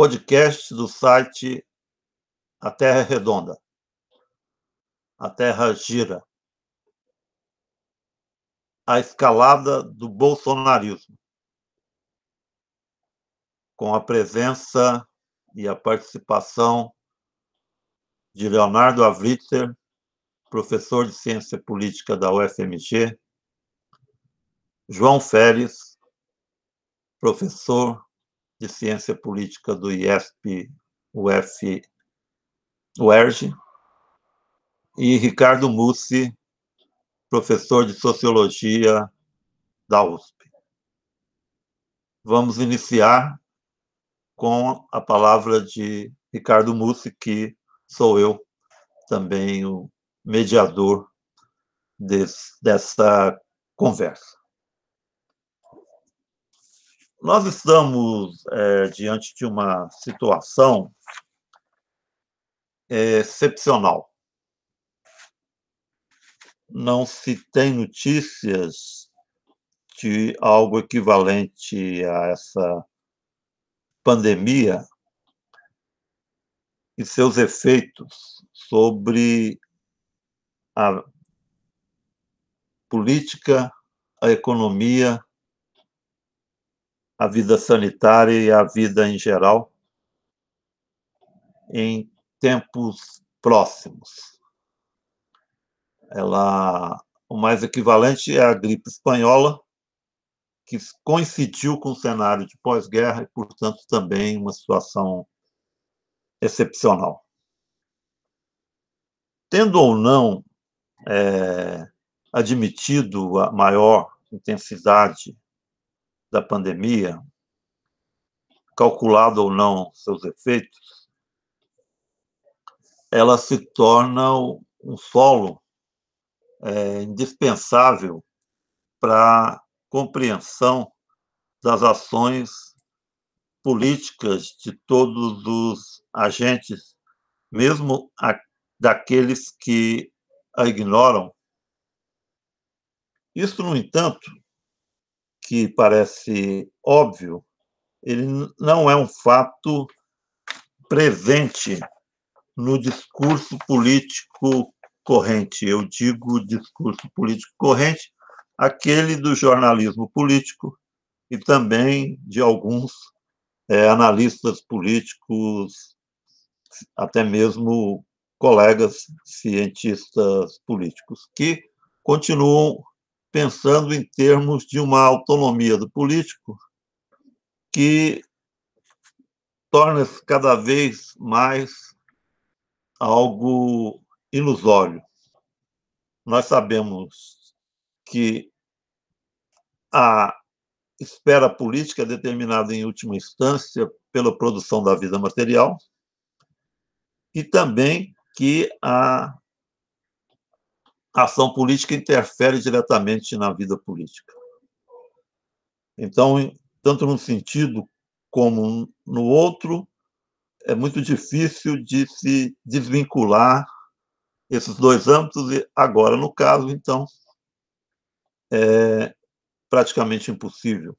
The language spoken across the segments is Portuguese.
podcast do site A Terra Redonda. A Terra gira. A escalada do bolsonarismo. Com a presença e a participação de Leonardo Avritzer, professor de Ciência Política da UFMG, João Férez, professor de Ciência Política do IESP UF UERJ, e Ricardo Mussi, professor de Sociologia da USP. Vamos iniciar com a palavra de Ricardo Mussi, que sou eu também o mediador desse, dessa conversa. Nós estamos é, diante de uma situação excepcional. Não se tem notícias de algo equivalente a essa pandemia e seus efeitos sobre a política, a economia a vida sanitária e a vida em geral em tempos próximos. Ela, o mais equivalente é a gripe espanhola, que coincidiu com o cenário de pós-guerra e, portanto, também uma situação excepcional. Tendo ou não é, admitido a maior intensidade da pandemia, calculado ou não seus efeitos, ela se torna um solo é, indispensável para compreensão das ações políticas de todos os agentes, mesmo a, daqueles que a ignoram. Isso, no entanto, que parece óbvio, ele não é um fato presente no discurso político corrente. Eu digo discurso político corrente, aquele do jornalismo político e também de alguns é, analistas políticos, até mesmo colegas cientistas políticos, que continuam pensando em termos de uma autonomia do político que torna-se cada vez mais algo ilusório. Nós sabemos que a espera política é determinada em última instância pela produção da vida material e também que a a ação política interfere diretamente na vida política. Então, tanto num sentido como no outro, é muito difícil de se desvincular esses dois âmbitos, e agora, no caso, então, é praticamente impossível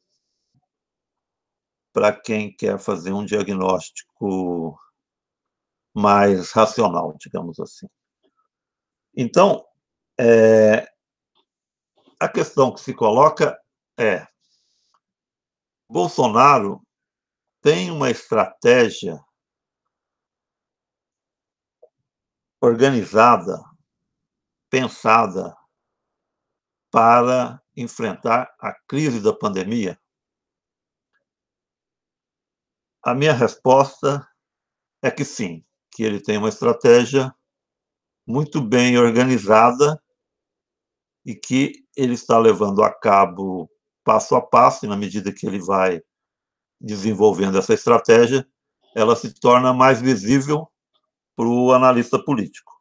para quem quer fazer um diagnóstico mais racional, digamos assim. Então, é, a questão que se coloca é: Bolsonaro tem uma estratégia organizada, pensada para enfrentar a crise da pandemia? A minha resposta é que sim, que ele tem uma estratégia muito bem organizada e que ele está levando a cabo passo a passo, e na medida que ele vai desenvolvendo essa estratégia, ela se torna mais visível para o analista político.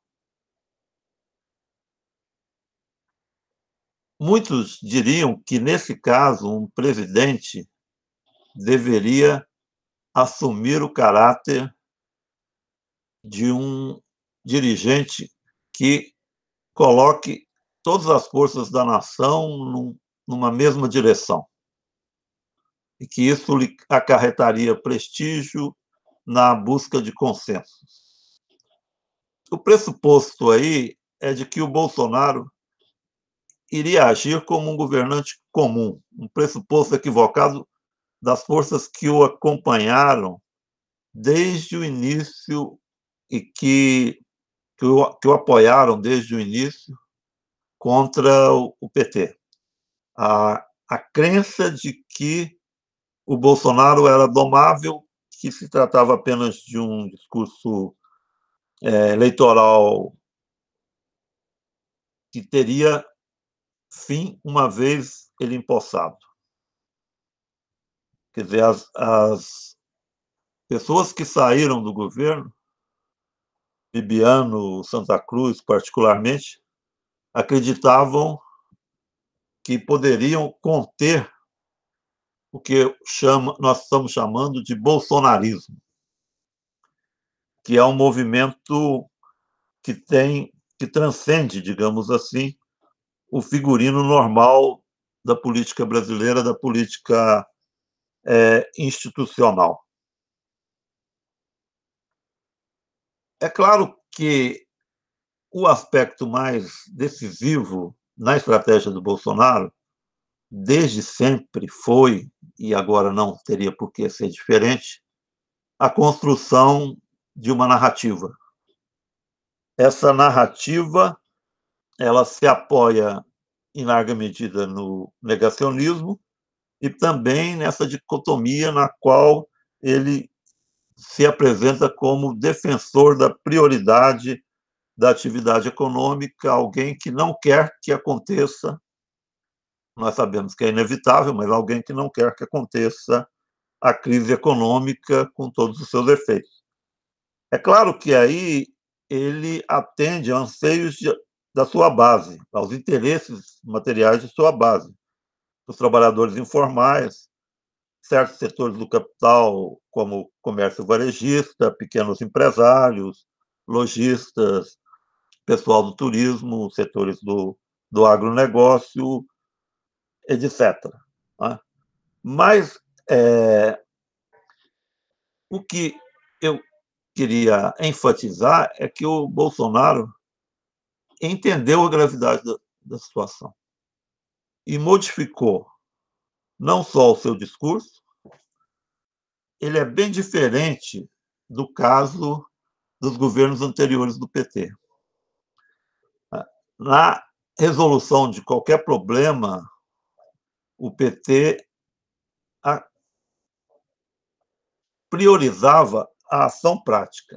Muitos diriam que, nesse caso, um presidente deveria assumir o caráter de um dirigente que coloque todas as forças da nação num, numa mesma direção. E que isso lhe acarretaria prestígio na busca de consensos. O pressuposto aí é de que o Bolsonaro iria agir como um governante comum, um pressuposto equivocado das forças que o acompanharam desde o início e que, que, o, que o apoiaram desde o início contra o, PT. A, a crença de que o Bolsonaro era domável, que se tratava apenas de um discurso é, eleitoral que teria fim uma vez ele empossado. Quer dizer, as, as pessoas que saíram do governo, Bibiano, Santa Cruz, particularmente, acreditavam que poderiam conter o que chama, nós estamos chamando de bolsonarismo, que é um movimento que tem que transcende, digamos assim, o figurino normal da política brasileira, da política é, institucional. É claro que o aspecto mais decisivo na estratégia do Bolsonaro, desde sempre foi, e agora não teria por que ser diferente, a construção de uma narrativa. Essa narrativa ela se apoia em larga medida no negacionismo e também nessa dicotomia na qual ele se apresenta como defensor da prioridade da atividade econômica, alguém que não quer que aconteça, nós sabemos que é inevitável, mas alguém que não quer que aconteça a crise econômica com todos os seus efeitos. É claro que aí ele atende a anseios de, da sua base, aos interesses materiais de sua base, os trabalhadores informais, certos setores do capital, como comércio varejista, pequenos empresários, lojistas, pessoal do turismo, setores do, do agronegócio, etc. Né? Mas é, o que eu queria enfatizar é que o Bolsonaro entendeu a gravidade da, da situação e modificou não só o seu discurso, ele é bem diferente do caso dos governos anteriores do PT na resolução de qualquer problema, o PT priorizava a ação prática.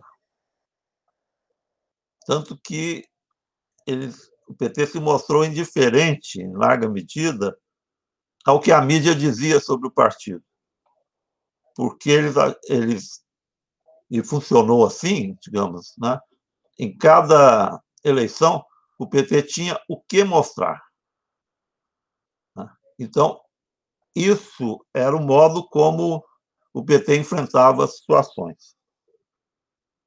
Tanto que eles, o PT se mostrou indiferente, em larga medida, ao que a mídia dizia sobre o partido. Porque eles, eles e funcionou assim, digamos, né? em cada eleição, o PT tinha o que mostrar. Né? Então, isso era o modo como o PT enfrentava as situações.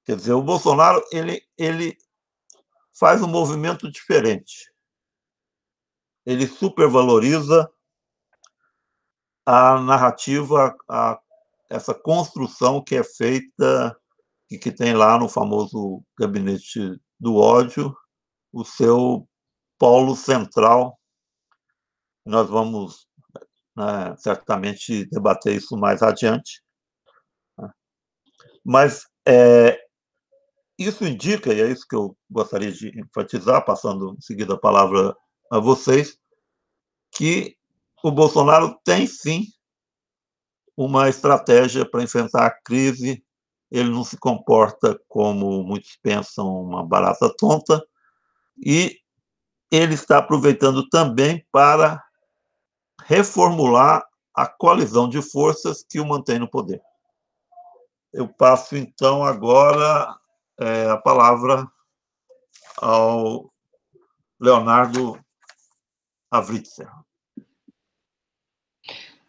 Quer dizer, o Bolsonaro ele, ele faz um movimento diferente. Ele supervaloriza a narrativa, a, essa construção que é feita e que tem lá no famoso gabinete do ódio, o seu polo central. Nós vamos né, certamente debater isso mais adiante. Né. Mas é, isso indica, e é isso que eu gostaria de enfatizar, passando em seguida a palavra a vocês, que o Bolsonaro tem sim uma estratégia para enfrentar a crise. Ele não se comporta como muitos pensam uma barata tonta, e ele está aproveitando também para reformular a coalizão de forças que o mantém no poder. Eu passo, então, agora é, a palavra ao Leonardo Avritzer.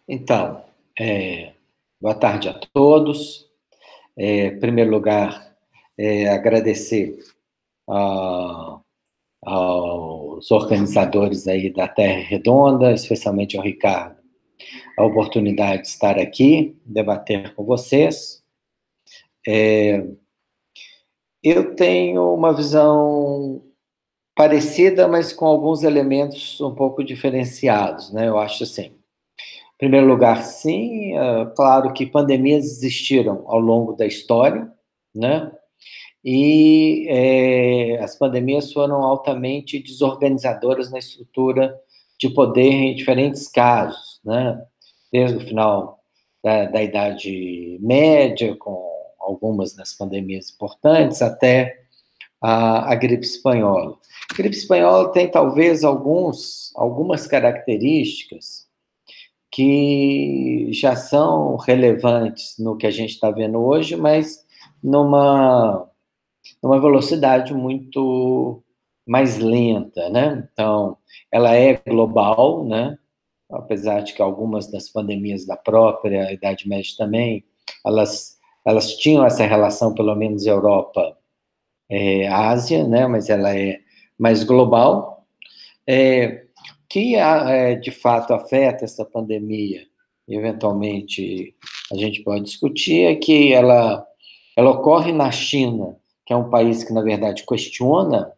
Então, é, boa tarde a todos. É, em primeiro lugar, é, agradecer a aos organizadores aí da Terra Redonda, especialmente ao Ricardo, a oportunidade de estar aqui, debater com vocês. É, eu tenho uma visão parecida, mas com alguns elementos um pouco diferenciados, né? Eu acho assim. Em primeiro lugar, sim, é claro que pandemias existiram ao longo da história, né? E é, as pandemias foram altamente desorganizadoras na estrutura de poder em diferentes casos, né? Desde o final da, da Idade Média, com algumas das pandemias importantes, até a, a, gripe espanhola. A gripe espanhola tem talvez alguns, algumas características que já são relevantes no que a gente está vendo hoje, mas numa, numa velocidade muito mais lenta, né? Então, ela é global, né? Apesar de que algumas das pandemias da própria Idade Média também, elas, elas tinham essa relação, pelo menos Europa, é, Ásia, né? Mas ela é mais global. É, que é, de fato afeta essa pandemia, eventualmente a gente pode discutir, é que ela, ela ocorre na China, que é um país que, na verdade, questiona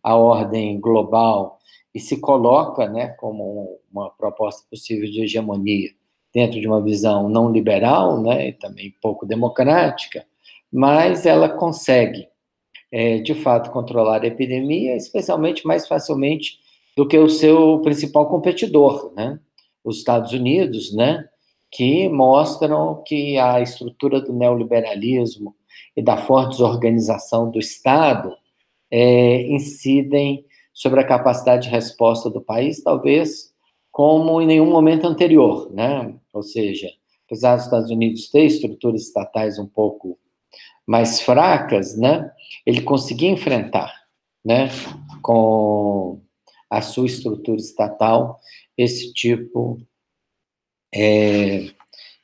a ordem global e se coloca né, como uma proposta possível de hegemonia dentro de uma visão não liberal, né, e também pouco democrática, mas ela consegue, é, de fato, controlar a epidemia, especialmente mais facilmente do que o seu principal competidor, né? Os Estados Unidos, né? Que mostram que a estrutura do neoliberalismo e da forte desorganização do Estado é, incidem sobre a capacidade de resposta do país, talvez como em nenhum momento anterior, né? Ou seja, apesar dos Estados Unidos ter estruturas estatais um pouco mais fracas, né? Ele conseguia enfrentar, né? Com a sua estrutura estatal esse tipo é,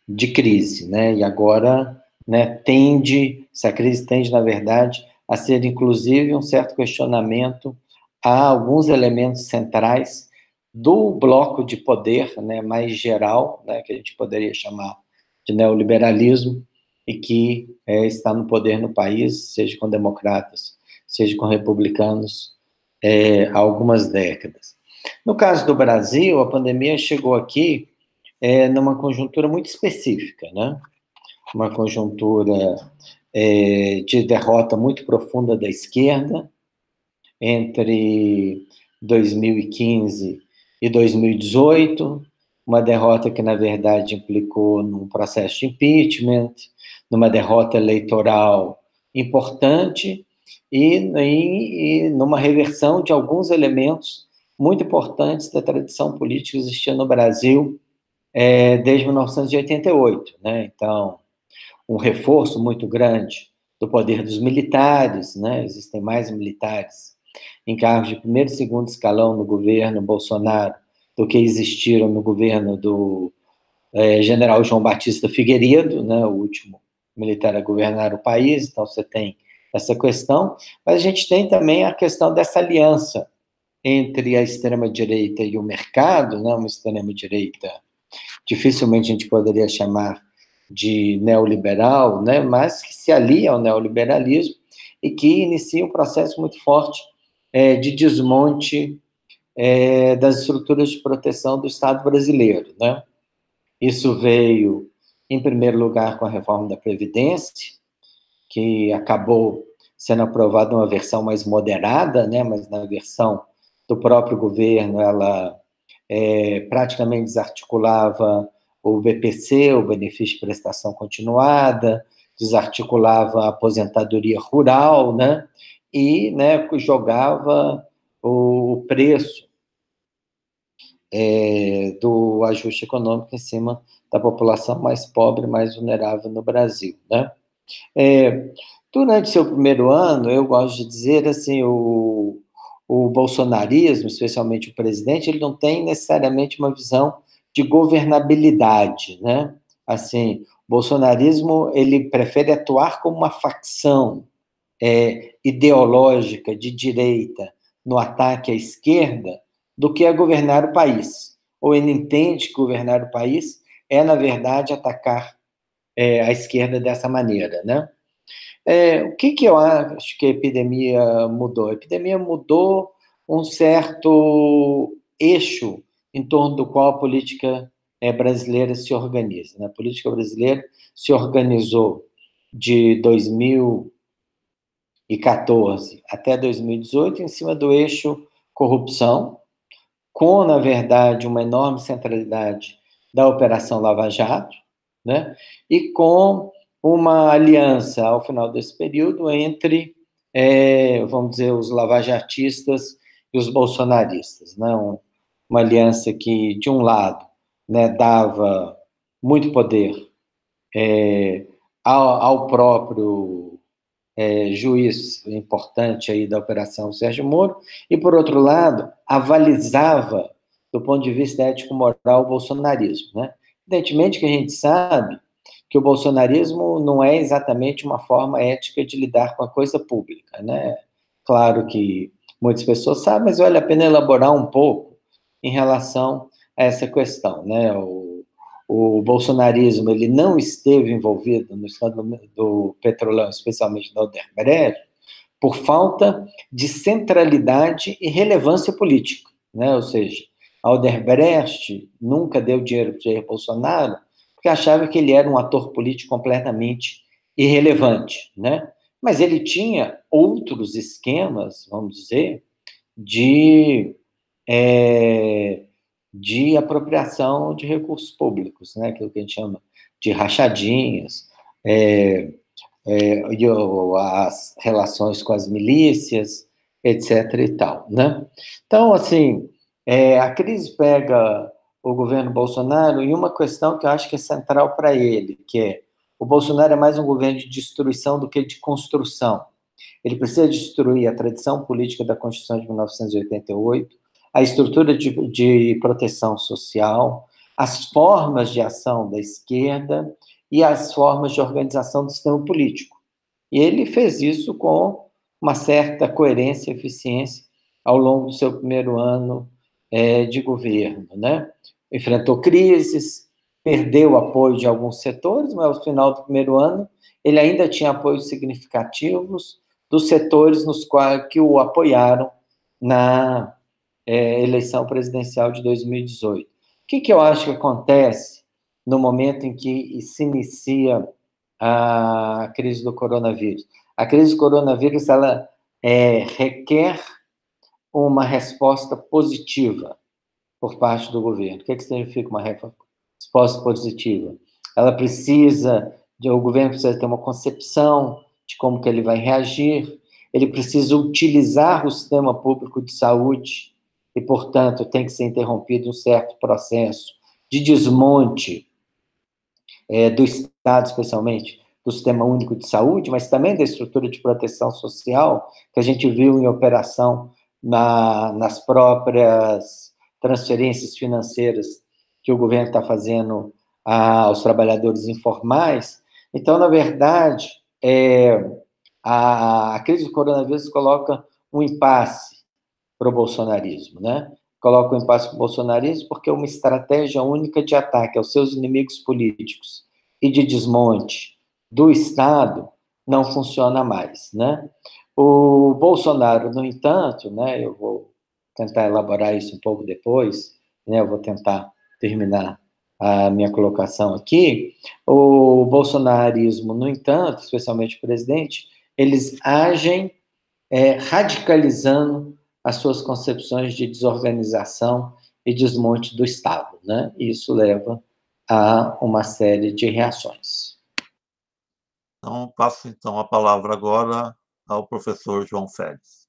de crise, né? E agora, né, tende, essa crise tende, na verdade, a ser inclusive um certo questionamento a alguns elementos centrais do bloco de poder, né, mais geral, né, que a gente poderia chamar de neoliberalismo e que é, está no poder no país, seja com democratas, seja com republicanos, é, há algumas décadas. No caso do Brasil, a pandemia chegou aqui é, numa conjuntura muito específica, né? Uma conjuntura é, de derrota muito profunda da esquerda entre 2015 e 2018, uma derrota que, na verdade, implicou num processo de impeachment, numa derrota eleitoral importante e, e, e numa reversão de alguns elementos muito importantes da tradição política existia no Brasil é, desde 1988. Né? Então, um reforço muito grande do poder dos militares, né? existem mais militares em cargos de primeiro e segundo escalão no governo Bolsonaro do que existiram no governo do é, general João Batista Figueiredo, né? o último militar a governar o país, então você tem essa questão, mas a gente tem também a questão dessa aliança entre a extrema-direita e o mercado, né, uma extrema-direita dificilmente a gente poderia chamar de neoliberal, né, mas que se alia ao neoliberalismo e que inicia um processo muito forte é, de desmonte é, das estruturas de proteção do Estado brasileiro. Né? Isso veio, em primeiro lugar, com a reforma da Previdência, que acabou sendo aprovada uma versão mais moderada, né, mas na versão do próprio governo ela é, praticamente desarticulava o BPC, o benefício de prestação continuada, desarticulava a aposentadoria rural, né, e né, jogava o preço é, do ajuste econômico em cima da população mais pobre, mais vulnerável no Brasil, né. É, durante seu primeiro ano, eu gosto de dizer assim, o, o bolsonarismo, especialmente o presidente, ele não tem necessariamente uma visão de governabilidade, né? Assim, bolsonarismo ele prefere atuar como uma facção é, ideológica de direita no ataque à esquerda do que a governar o país. Ou ele entende que governar o país é, na verdade, atacar é, a esquerda dessa maneira, né? É, o que, que eu acho que a epidemia mudou? A epidemia mudou um certo eixo em torno do qual a política é, brasileira se organiza. Né? A política brasileira se organizou de 2014 até 2018 em cima do eixo corrupção, com, na verdade, uma enorme centralidade da Operação Lava Jato, né? e com uma aliança, ao final desse período, entre, é, vamos dizer, os lavajatistas e os bolsonaristas. Né? Uma aliança que, de um lado, né, dava muito poder é, ao, ao, próprio é, juiz importante aí da Operação Sérgio Moro, e, por outro lado, avalizava, do ponto de vista ético-moral, o bolsonarismo. Né? Evidentemente que a gente sabe que o bolsonarismo não é exatamente uma forma ética de lidar com a coisa pública. Né? Claro que muitas pessoas sabem, mas vale a pena elaborar um pouco em relação a essa questão, né? O, o bolsonarismo ele não esteve envolvido no escândalo do petrolão, especialmente da Odebrecht, por falta de centralidade e relevância política, né? Ou seja, a Odebrecht nunca deu dinheiro para Jair Bolsonaro porque achava que ele era um ator político completamente irrelevante, né? Mas ele tinha outros esquemas, vamos dizer, de é, de apropriação de recursos públicos, né, aquilo que a gente chama de rachadinhas, é, é, as relações com as milícias, etc. e tal, né? Então, assim, é, a crise pega o governo Bolsonaro em uma questão que eu acho que é central para ele, que é o Bolsonaro é mais um governo de destruição do que de construção. Ele precisa destruir a tradição política da Constituição de 1988, a estrutura de, de proteção social, as formas de ação da esquerda e as formas de organização do sistema político. E ele fez isso com uma certa coerência e eficiência ao longo do seu primeiro ano é, de governo, né? Enfrentou crises, perdeu o apoio de alguns setores, mas ao final do primeiro ano ele ainda tinha apoios significativos dos setores nos quais que o apoiaram na é, eleição presidencial de 2018. O que, que eu acho que acontece no momento em que se inicia a crise do coronavírus? A crise do coronavírus ela é, requer uma resposta positiva por parte do governo. O que, que significa uma resposta positiva? Ela precisa, o governo precisa ter uma concepção de como que ele vai reagir, ele precisa utilizar o sistema público de saúde e, portanto, tem que ser interrompido um certo processo de desmonte é, do Estado, especialmente do Sistema Único de Saúde, mas também da estrutura de proteção social, que a gente viu em operação na, nas próprias transferências financeiras que o governo está fazendo aos trabalhadores informais. Então, na verdade, é, a, a crise do coronavírus coloca um impasse para o bolsonarismo, né? Coloca o impasse para o bolsonarismo porque é uma estratégia única de ataque aos seus inimigos políticos e de desmonte do Estado não funciona mais, né? O Bolsonaro, no entanto, né, eu vou tentar elaborar isso um pouco depois, né, eu vou tentar terminar a minha colocação aqui. O bolsonarismo, no entanto, especialmente o presidente, eles agem é, radicalizando as suas concepções de desorganização e desmonte do Estado, né? Isso leva a uma série de reações. Então, passo então a palavra agora ao professor João Félix.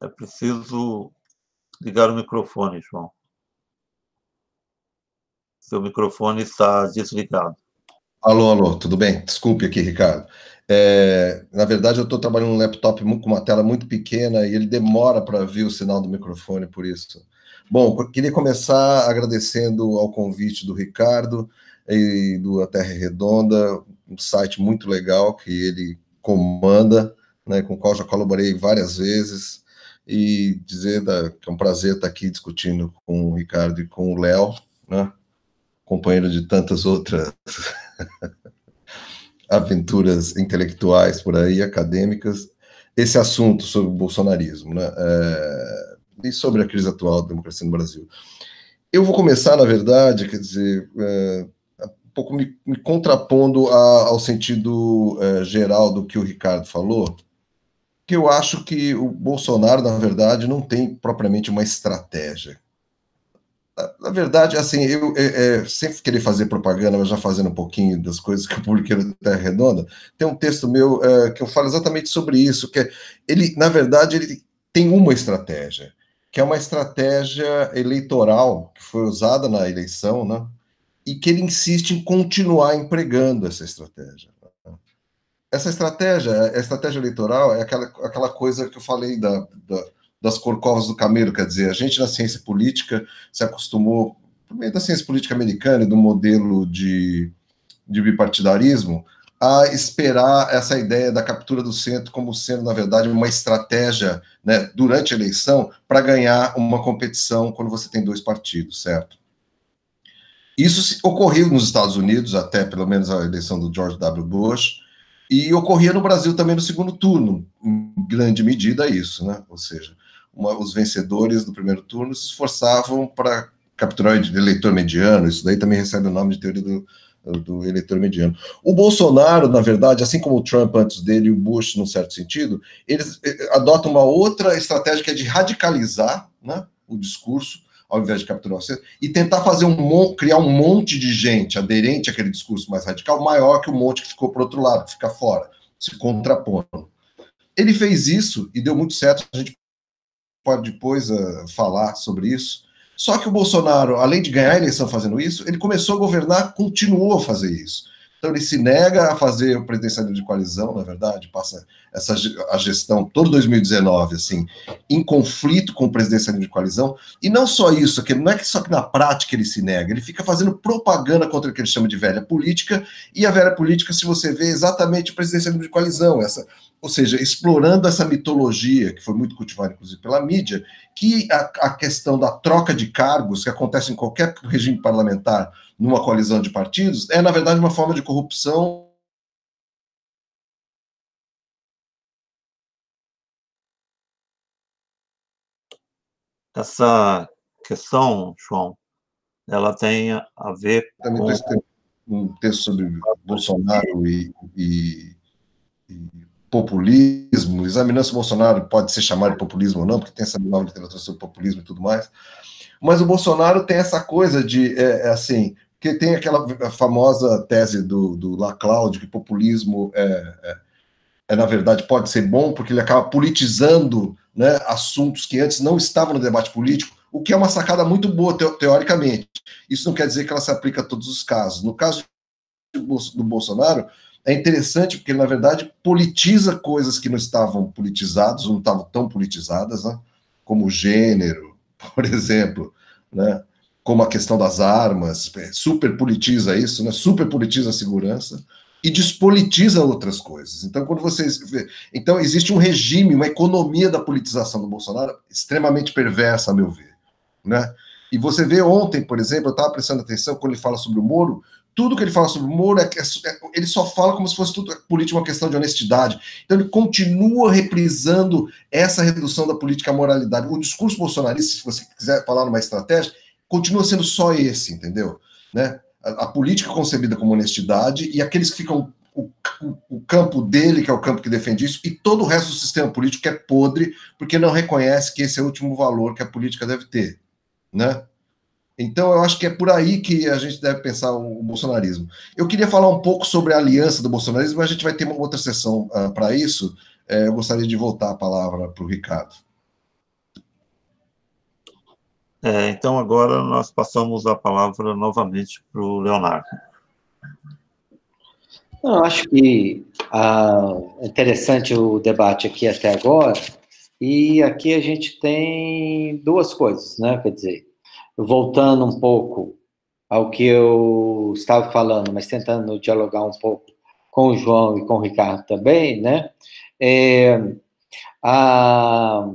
É preciso ligar o microfone, João. Seu microfone está desligado. Alô, alô, tudo bem? Desculpe aqui, Ricardo. É, na verdade, eu estou trabalhando num laptop com uma tela muito pequena e ele demora para ver o sinal do microfone, por isso. Bom, queria começar agradecendo ao convite do Ricardo e do A Terra Redonda, um site muito legal que ele comanda, né, com o qual já colaborei várias vezes, e dizer da, que é um prazer estar aqui discutindo com o Ricardo e com o Léo, né, companheiro de tantas outras aventuras intelectuais por aí, acadêmicas, esse assunto sobre o bolsonarismo, né? É, e sobre a crise atual da democracia no Brasil. Eu vou começar, na verdade, quer dizer, é, um pouco me, me contrapondo a, ao sentido é, geral do que o Ricardo falou, que eu acho que o Bolsonaro, na verdade, não tem propriamente uma estratégia. Na verdade, assim, eu é, é, sempre querer fazer propaganda, mas já fazendo um pouquinho das coisas que eu publiquei na Terra Redonda, tem um texto meu é, que eu falo exatamente sobre isso, que é, ele, na verdade, ele tem uma estratégia, que é uma estratégia eleitoral que foi usada na eleição, né? E que ele insiste em continuar empregando essa estratégia. Essa estratégia, a estratégia eleitoral é aquela, aquela coisa que eu falei da, da das corcovas do camelo, quer dizer, a gente na ciência política se acostumou, por meio da ciência política americana e do modelo de, de bipartidarismo, a esperar essa ideia da captura do centro como sendo, na verdade, uma estratégia né, durante a eleição para ganhar uma competição quando você tem dois partidos, certo? Isso ocorreu nos Estados Unidos, até pelo menos a eleição do George W. Bush, e ocorria no Brasil também no segundo turno, em grande medida isso, né? Ou seja, uma, os vencedores do primeiro turno se esforçavam para capturar o eleitor mediano, isso daí também recebe o nome de teoria do, do eleitor mediano. O Bolsonaro, na verdade, assim como o Trump antes dele e o Bush, num certo sentido, eles eh, adotam uma outra estratégia que é de radicalizar né, o discurso, ao invés de capturar o centro, e tentar fazer um criar um monte de gente aderente àquele discurso mais radical, maior que o monte que ficou para outro lado, fica fora, se contrapondo. Ele fez isso e deu muito certo. A gente pode depois uh, falar sobre isso. Só que o Bolsonaro, além de ganhar a eleição fazendo isso, ele começou a governar, continuou a fazer isso. Então ele se nega a fazer o presidencialismo de coalizão, na verdade, passa essa a gestão todo 2019 assim, em conflito com o presidencialismo de coalizão, e não só isso, que não é que só que na prática ele se nega, ele fica fazendo propaganda contra o que ele chama de velha política, e a velha política, se você vê, é exatamente o presidencialismo de coalizão, essa ou seja, explorando essa mitologia, que foi muito cultivada, inclusive, pela mídia, que a, a, questão da troca de cargos, que acontece em qualquer regime parlamentar, numa coalizão de partidos, é, na verdade, uma forma de corrupção. Essa questão, João, ela tem a ver Também com... um texto sobre Bolsonaro e, e, e populismo, examinando Bolsonaro pode ser chamado de populismo ou não, porque tem essa nova literatura sobre populismo e tudo mais. Mas o Bolsonaro tem essa coisa de, é, é assim, que tem aquela famosa tese do, do Laclau, que populismo é, é, é, na verdade, pode ser bom, porque ele acaba politizando né, assuntos que antes não estavam no debate político, o que é uma sacada muito boa, teoricamente. Isso não quer dizer que ela se aplica a todos os casos. No caso do Bolsonaro, é interessante porque, na verdade, politiza coisas que não estavam politizadas, não estavam tão politizadas, né? como o gênero, por exemplo, né? como a questão das armas, é, super politiza isso, né? super politiza a segurança e despolitiza outras coisas. Então, quando vocês vê, então existe um regime, uma economia da politização do Bolsonaro extremamente perversa, a meu ver, né? E você vê ontem, por exemplo, eu estava prestando atenção quando ele fala sobre o Moro, tudo que ele fala sobre o Moro, é, é, ele só fala como se fosse tudo política uma questão de honestidade. Então ele continua reprisando essa redução da política à moralidade. O discurso bolsonarista, se você quiser falar numa estratégia, continua sendo só esse, entendeu? Né? A, a política concebida como honestidade e aqueles que ficam o, o, o, campo dele, que é o campo que defende isso, e todo o resto do sistema político é podre, porque não reconhece que esse é o último valor que a política deve ter, né? Então, eu acho que é por aí que a gente deve pensar o, bolsonarismo. Eu queria falar um pouco sobre a aliança do bolsonarismo, mas a gente vai ter uma outra sessão uh, ah, para isso. É, eu gostaria de voltar a palavra para o Ricardo. É, então, agora nós passamos a palavra novamente para o Leonardo. Eu acho que ah, é interessante o debate aqui até agora, e aqui a gente tem duas coisas, né? Quer dizer, voltando um pouco ao que eu estava falando, mas tentando dialogar um pouco com o João e com o Ricardo também, né? É, a,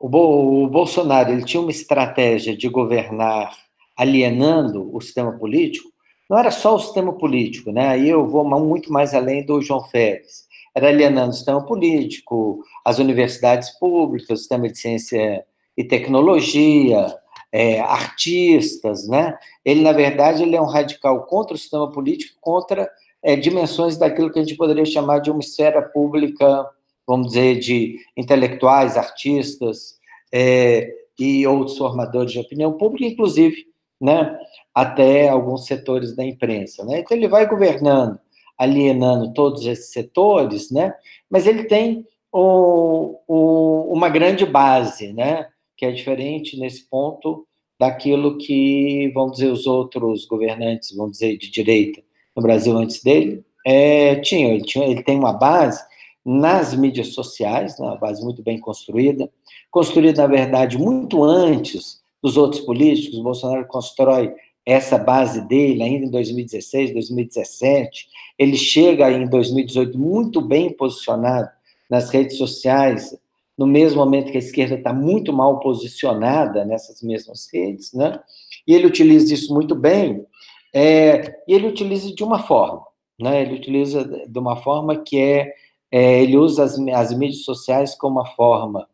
o, o, Bolsonaro ele tinha uma estratégia de governar alienando o sistema político, não era só o sistema político, né? Aí eu vou muito mais além do João Félix. Era alienando o sistema político, as universidades públicas, o sistema de ciência e tecnologia, é, artistas, né? Ele, na verdade, ele é um radical contra o sistema político, contra é, dimensões daquilo que a gente poderia chamar de uma esfera pública, vamos dizer, de intelectuais, artistas é, e outros formadores de opinião pública, inclusive, né, até alguns setores da imprensa. Né? Então, ele vai governando, alienando todos esses setores, né? mas ele tem o, o, uma grande base, né? Que é diferente nesse ponto daquilo que, vamos dizer, os outros governantes, vamos dizer, de direita no Brasil antes dele, é, tinham. Ele, tinha, ele tem uma base nas mídias sociais, né, uma base muito bem construída, construída, na verdade, muito antes dos outros políticos. O Bolsonaro constrói essa base dele ainda em 2016, 2017. Ele chega em 2018 muito bem posicionado nas redes sociais, no mesmo momento que a esquerda está muito mal posicionada nessas mesmas redes, né? E ele utiliza isso muito bem, é, e ele utiliza de uma forma, né? Ele utiliza de uma forma que é, é ele usa as, as mídias sociais como uma forma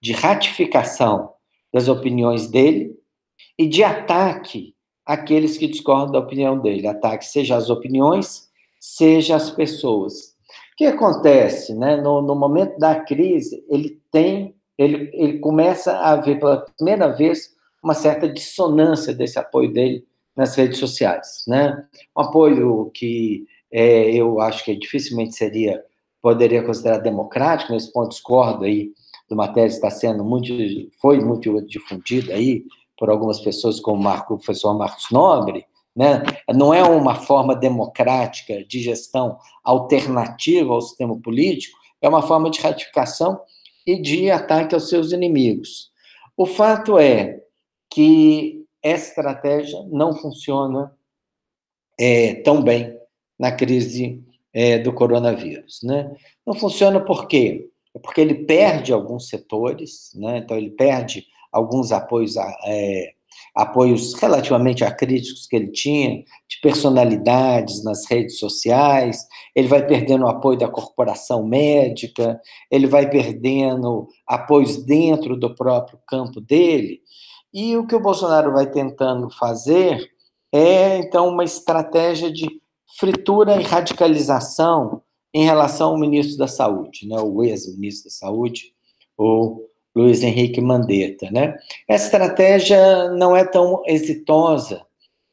de ratificação das opiniões dele e de ataque àqueles que discordam da opinião dele, ataque seja as opiniões, seja as pessoas. O que acontece, né? No, no momento da crise, ele tem, ele, ele começa a ver pela primeira vez uma certa dissonância desse apoio dele nas redes sociais, né? Um apoio que é, eu acho que dificilmente seria, poderia considerar democrático, nesse ponto discordo aí tese que está sendo muito, foi muito difundida aí por algumas pessoas como Marco, o professor Marcos Nobre, né? Não é uma forma democrática de gestão alternativa ao sistema político, é uma forma de ratificação e de ataque aos seus inimigos. O fato é que essa estratégia não funciona é, tão bem na crise é, do coronavírus. Né? Não funciona por quê? Porque ele perde alguns setores, né? então ele perde alguns apoios é, apoios relativamente acríticos que ele tinha, de personalidades nas redes sociais, ele vai perdendo o apoio da corporação médica, ele vai perdendo apoios dentro do próprio campo dele, e o que o Bolsonaro vai tentando fazer é, então, uma estratégia de fritura e radicalização em relação ao ministro da Saúde, né, o ex-ministro da Saúde, ou Luiz Henrique Mandetta, né? Essa estratégia não é tão exitosa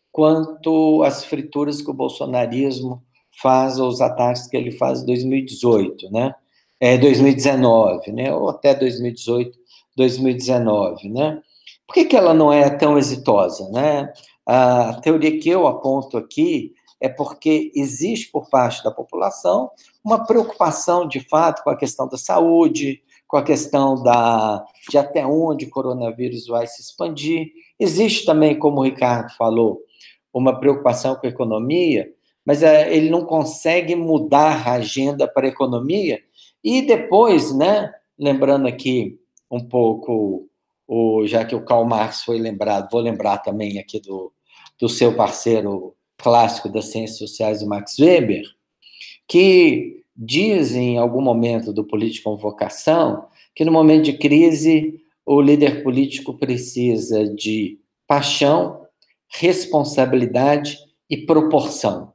quanto as frituras que o bolsonarismo faz, ou os ataques que ele faz em 2018, né? É, 2019, né? Ou até 2018, 2019, né? Por que, que ela não é tão exitosa, né? A teoria que eu aponto aqui é porque existe por parte da população uma preocupação, de fato, com a questão da saúde, com a questão da, de até onde o coronavírus vai se expandir. Existe também, como o Ricardo falou, uma preocupação com a economia, mas é, ele não consegue mudar a agenda para a economia. E depois, né, lembrando aqui um pouco, o, já que o Karl Marx foi lembrado, vou lembrar também aqui do, do seu parceiro clássico das ciências sociais, o Max Weber, que diz em algum momento do Político com Vocação que no momento de crise o líder político precisa de paixão, responsabilidade e proporção.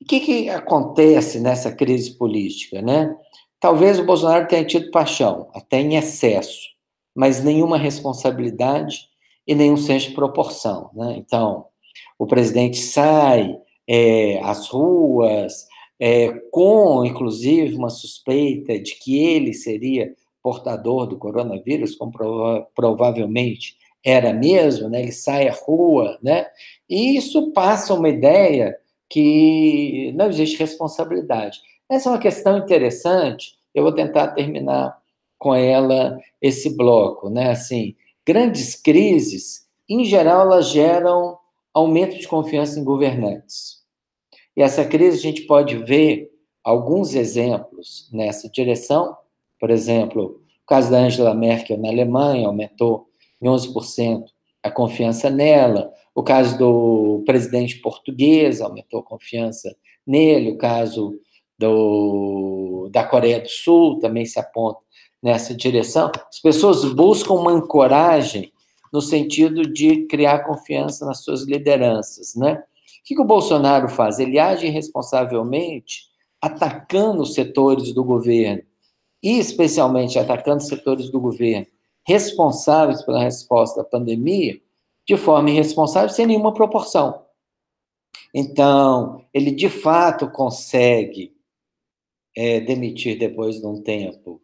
O que, que acontece nessa crise política, né? Talvez o Bolsonaro tenha tido paixão, até em excesso, mas nenhuma responsabilidade e nenhum senso de proporção, né? Então, o presidente sai é, às ruas, é, com, inclusive, uma suspeita de que ele seria portador do coronavírus, como prova provavelmente era mesmo, né? ele sai à rua, né? e isso passa uma ideia que não existe responsabilidade. Essa é uma questão interessante, eu vou tentar terminar com ela esse bloco, né? Assim, grandes crises, em geral, elas geram aumento de confiança em governantes. E essa crise a gente pode ver alguns exemplos nessa direção. Por exemplo, o caso da Angela Merkel na Alemanha aumentou em 11% a confiança nela. O caso do presidente português aumentou a confiança nele. O caso do, da Coreia do Sul também se aponta nessa direção. As pessoas buscam uma ancoragem no sentido de criar confiança nas suas lideranças, né? O que, que o Bolsonaro faz? Ele age irresponsavelmente atacando os setores do governo, e especialmente atacando setores do governo responsáveis pela resposta à pandemia, de forma irresponsável, sem nenhuma proporção. Então, ele de fato consegue é, demitir depois de um tempo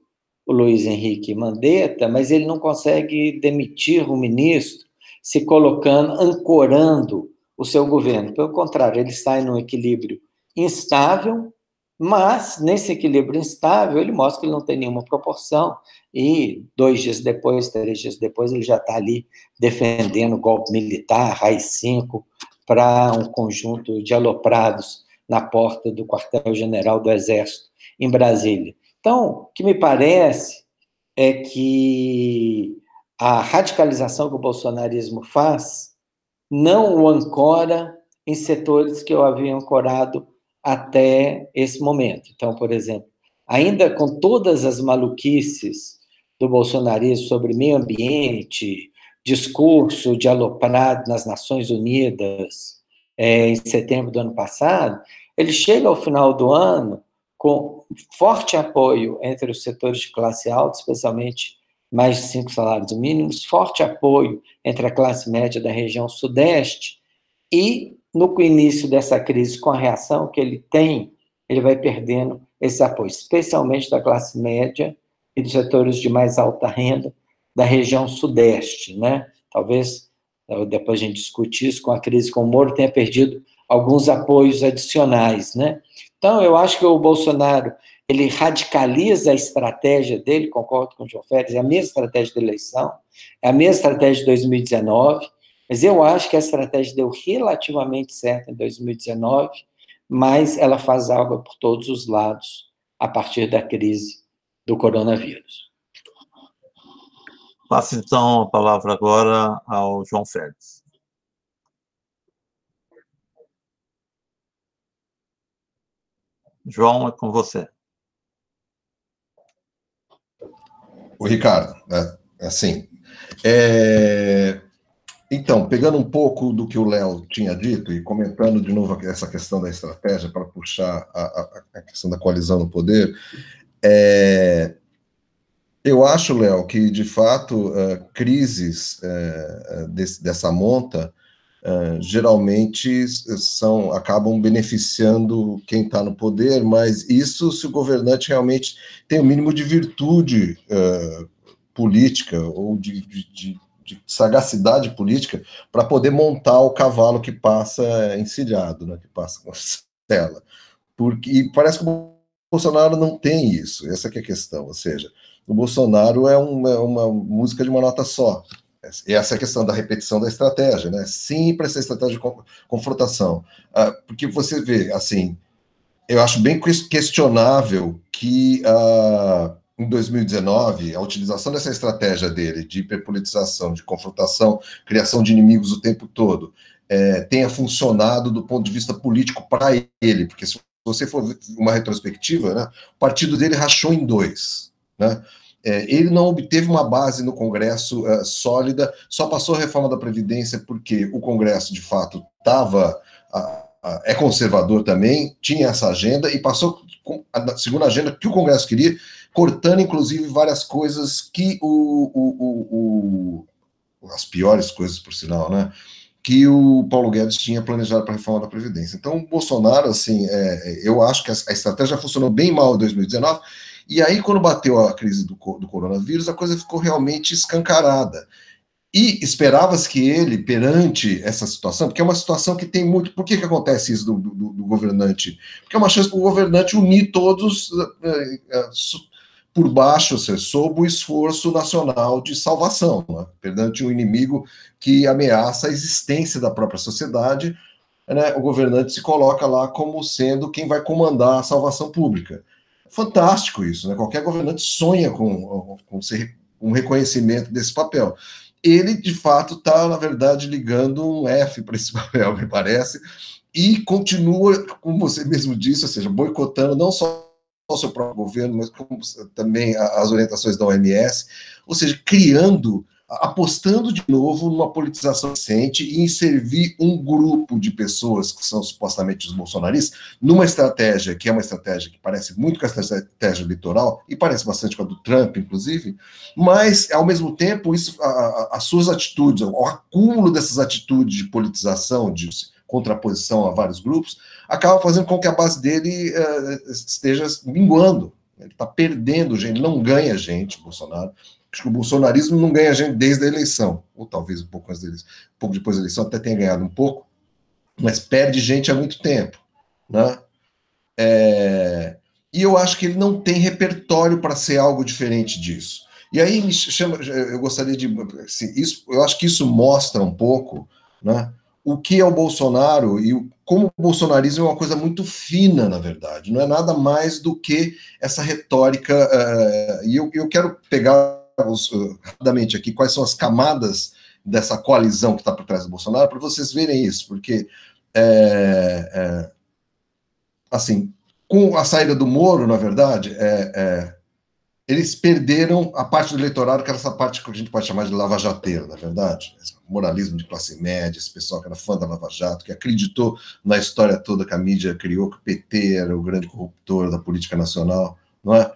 o Luiz Henrique Mandetta, mas ele não consegue demitir o ministro se colocando, ancorando o seu governo. Pelo contrário, ele sai num equilíbrio instável, mas nesse equilíbrio instável ele mostra que ele não tem nenhuma proporção e dois dias depois, três dias depois, ele já está ali defendendo o golpe militar, raiz 5, para um conjunto de aloprados na porta do quartel-general do Exército em Brasília. Então, o que me parece é que a radicalização que o bolsonarismo faz não o ancora em setores que eu havia ancorado até esse momento. Então, por exemplo, ainda com todas as maluquices do bolsonarismo sobre meio ambiente, discurso de aloprado nas Nações Unidas é, em setembro do ano passado, ele chega ao final do ano com forte apoio entre os setores de classe alta, especialmente mais de cinco salários mínimos, forte apoio entre a classe média da região sudeste, e no início dessa crise, com a reação que ele tem, ele vai perdendo esse apoio, especialmente da classe média e dos setores de mais alta renda da região sudeste, né? Talvez depois a gente discute isso com a crise com o Moro tenha perdido alguns apoios adicionais, né? Então, eu acho que o Bolsonaro, ele radicaliza a estratégia dele, concordo com o João Félix, é a mesma estratégia da eleição, é a mesma estratégia de 2019, mas eu acho que a estratégia deu relativamente certo em 2019, mas ela faz algo por todos os lados a partir da crise do coronavírus. Passo então a palavra agora ao João Félix. João, é com você. O Ricardo, né? assim, é... então, pegando um pouco do que o Léo tinha dito e comentando de novo essa questão da estratégia para puxar a, a, a, questão da coalizão no poder, é... eu acho, Léo, que de fato uh, crises uh, desse, dessa monta Uh, geralmente são acabam beneficiando quem está no poder, mas isso se o governante realmente tem o mínimo de virtude uh, política ou de, de, de, sagacidade política para poder montar o cavalo que passa encilhado, né, que passa com a tela. Porque parece que o Bolsonaro não tem isso, essa é a questão, ou seja, o Bolsonaro é uma, é uma música de uma nota só, essa é questão da repetição da estratégia, né? Sim, para essa estratégia de confrontação. Uh, porque você vê, assim, eu acho bem questionável que uh, em 2019 a utilização dessa estratégia dele de hiperpolitização, de confrontação, criação de inimigos o tempo todo, é, tenha funcionado do ponto de vista político para ele, porque se você for uma retrospectiva, né, o partido dele rachou em dois, né? É, ele não obteve uma base no Congresso uh, sólida, só passou a reforma da Previdência porque o Congresso, de fato, estava. É conservador também, tinha essa agenda e passou a segunda agenda que o Congresso queria, cortando, inclusive, várias coisas que o, o, o, as piores coisas, por sinal, né? Que o Paulo Guedes tinha planejado para a reforma da Previdência. Então, o Bolsonaro, assim, é, eu acho que a estratégia funcionou bem mal em 2019 e aí, quando bateu a crise do, do coronavírus, a coisa ficou realmente escancarada. E esperava-se que ele, perante essa situação, porque é uma situação que tem muito. Por que, que acontece isso do, do, do governante? Porque é uma chance para o governante unir todos uh, uh, por baixo, ou seja, sob o esforço nacional de salvação, né? perante um inimigo que ameaça a existência da própria sociedade. Né? O governante se coloca lá como sendo quem vai comandar a salvação pública fantástico isso, né? Qualquer governante sonha com, com ser, um reconhecimento desse papel. ele de fato está, na verdade, ligando um F para esse papel, me parece, e continua, como você mesmo disse, ou seja, boicotando não só o seu próprio governo, mas como também as orientações da OMS, ou seja, criando apostando de novo numa politização recente e em servir um grupo de pessoas que são supostamente os bolsonaristas numa estratégia que é uma estratégia que parece muito com a estratégia eleitoral e parece bastante com a do Trump, inclusive, mas ao mesmo tempo isso, a, a, as suas atitudes, o acúmulo dessas atitudes de politização, de contraposição a vários grupos, acaba fazendo com que a base dele uh, esteja minguando. Ele está perdendo gente, não ganha gente, Bolsonaro. Acho que o bolsonarismo não ganha gente desde a eleição, ou talvez um pouco antes deles, um pouco depois da eleição até tenha ganhado um pouco, mas perde gente há muito tempo, né? É, e eu acho que ele não tem repertório para ser algo diferente disso. E aí me chama, eu gostaria de, assim, isso, eu acho que isso mostra um pouco, né? O que é o Bolsonaro e como o bolsonarismo é uma coisa muito fina, na verdade, não é nada mais do que essa retórica. Uh, e eu, eu quero pegar uh, rapidamente aqui quais são as camadas dessa coalizão que está por trás do Bolsonaro, para vocês verem isso, porque, é, é, assim, com a saída do Moro, na verdade, é, eles perderam a parte do eleitorado, que era essa parte que a gente pode chamar de lava-jateiro, na verdade. Moralismo de classe média, esse pessoal que era fã da Lava Jato, que acreditou na história toda que a mídia criou, que o PT era o grande corruptor da política nacional, não é?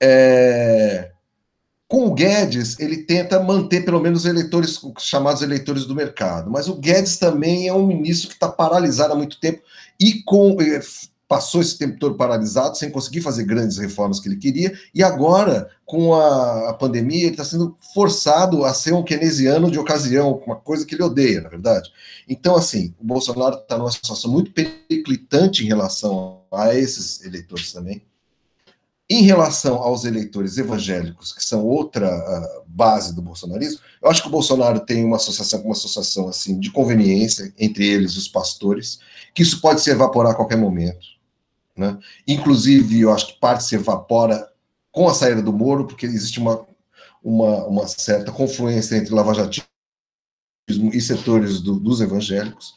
é com o Guedes, ele tenta manter pelo menos eleitores, os chamados eleitores do mercado. Mas o Guedes também é um ministro que está paralisado há muito tempo e com, eh, passou esse tempo todo paralisado, sem conseguir fazer grandes reformas que ele queria, e agora, com a, a pandemia, ele está sendo forçado a ser um keynesiano de ocasião, uma coisa que ele odeia, na verdade. Então, assim, o Bolsonaro está numa situação muito periclitante em relação a esses eleitores também. Em relação aos eleitores evangélicos, que são outra uh, base do bolsonarismo, eu acho que o Bolsonaro tem uma associação uma associação assim de conveniência entre eles os pastores, que isso pode se evaporar a qualquer momento. Né? Inclusive, eu acho que parte se evapora com a saída do Moro, porque existe uma, uma, uma certa confluência entre lavajatismo e setores do, dos evangélicos.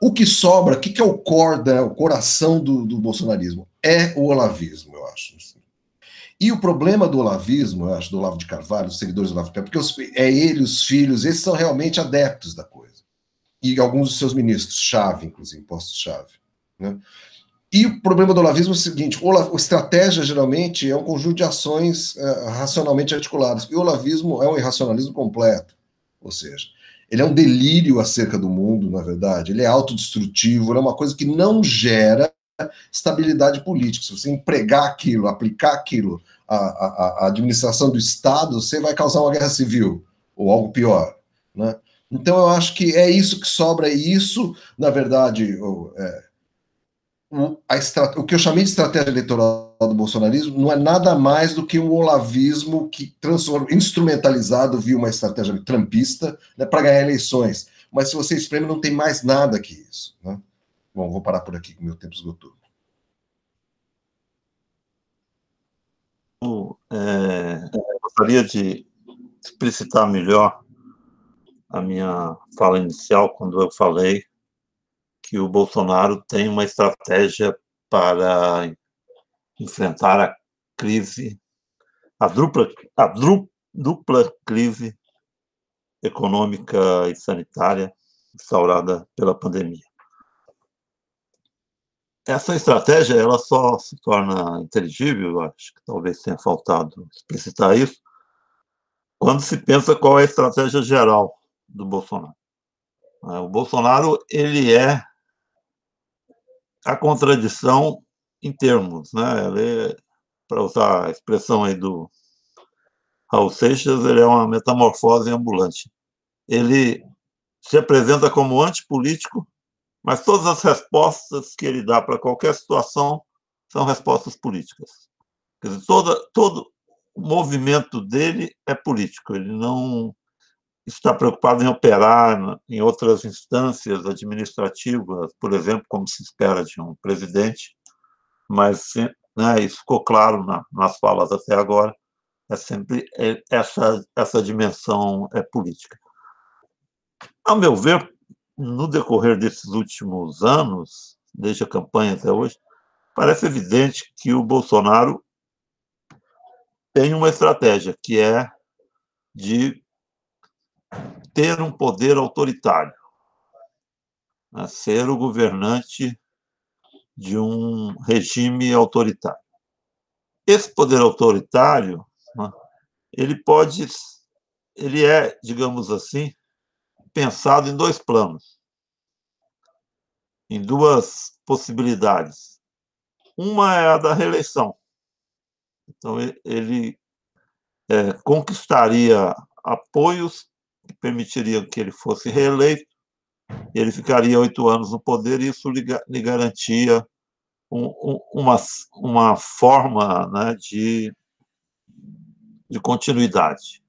O que sobra, o que, que é o core, o coração do, do bolsonarismo? É o olavismo, eu acho. E o problema do olavismo, eu acho, do Olavo de Carvalho, dos seguidores do Olavo de Carvalho, porque é ele, os filhos, esses são realmente adeptos da coisa. E alguns dos seus ministros, chave, inclusive, postos-chave. Né? E o problema do olavismo é o seguinte: o, estratégia, geralmente, é um conjunto de ações uh, racionalmente articuladas. E o olavismo é um irracionalismo completo. Ou seja, ele é um delírio acerca do mundo, na verdade. Ele é autodestrutivo, é uma coisa que não gera estabilidade política. Se você empregar aquilo, aplicar aquilo à, à, à administração do Estado, você vai causar uma guerra civil ou algo pior. Né? Então, eu acho que é isso que sobra, e isso, na verdade, é, o, a, o que eu chamei de estratégia eleitoral do bolsonarismo não é nada mais do que um olavismo que transforma, instrumentalizado via uma estratégia trampista né, para ganhar eleições. Mas se você espreme, não tem mais nada que isso. Né? Bom, vou parar por aqui, que meu tempo esgotou. É, gostaria de explicitar melhor a minha fala inicial, quando eu falei que o Bolsonaro tem uma estratégia para enfrentar a crise, a dupla, a dupla crise econômica e sanitária instaurada pela pandemia. Essa estratégia ela só se torna inteligível, acho que talvez tenha faltado explicitar isso, quando se pensa qual é a estratégia geral do Bolsonaro. É, o Bolsonaro ele é a contradição em termos, né? Ele, para usar a expressão aí do Raul Seixas, ele é uma metamorfose ambulante. Ele se apresenta como antipolítico mas todas as respostas que ele dá para qualquer situação são respostas políticas. Quer dizer, toda, todo o movimento dele é político, ele não está preocupado em operar em outras instâncias administrativas, por exemplo, como se espera de um presidente, mas né, isso ficou claro na, nas falas até agora, É sempre essa, essa dimensão é, política. Ao meu ver, no decorrer desses últimos anos, desde a campanha até hoje, parece evidente que o Bolsonaro tem uma estratégia, que é de ter um poder autoritário, né? ser o governante de um regime autoritário. Esse poder autoritário, né? ele pode, ele é, digamos assim, pensado em dois planos, em duas possibilidades. Uma é a da reeleição. Então, ele é, conquistaria apoios que permitiriam que ele fosse reeleito, ele ficaria oito anos no poder, e isso lhe, lhe garantia um, um, uma, uma forma né, de, de continuidade.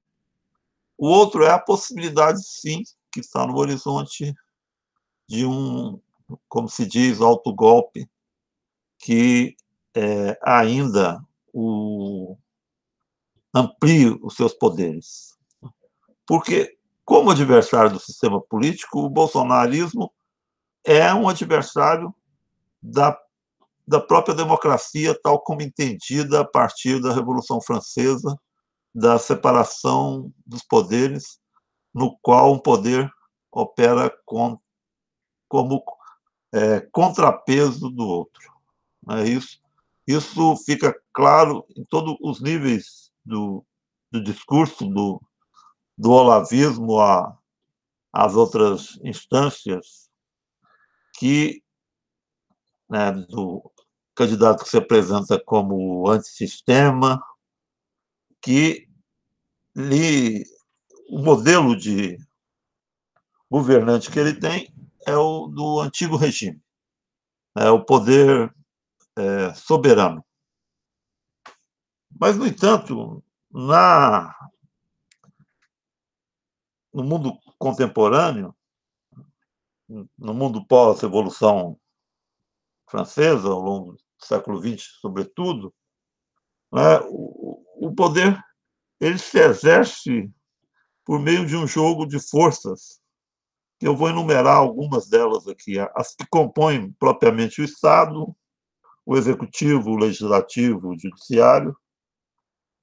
O outro é a possibilidade, sim, que está no horizonte de um, como se diz, autogolpe, que é, ainda o, amplie os seus poderes. Porque, como adversário do sistema político, o bolsonarismo é um adversário da, da própria democracia, tal como entendida a partir da Revolução Francesa, da separação dos poderes, no qual um poder opera com, como é, contrapeso do outro. É isso, isso fica claro em todos os níveis do, do discurso do, do olavismo a, às outras instâncias que né, do candidato que se apresenta como antissistema, que lhe, o modelo de governante que ele tem é o do antigo regime, é o poder é, soberano. Mas, no entanto, na, no mundo contemporâneo, no mundo pós-revolução francesa, ao longo do século XX, sobretudo, né, o, o poder ele se exerce por meio de um jogo de forças, que eu vou enumerar algumas delas aqui, as que compõem propriamente o Estado, o Executivo, o Legislativo, o Judiciário,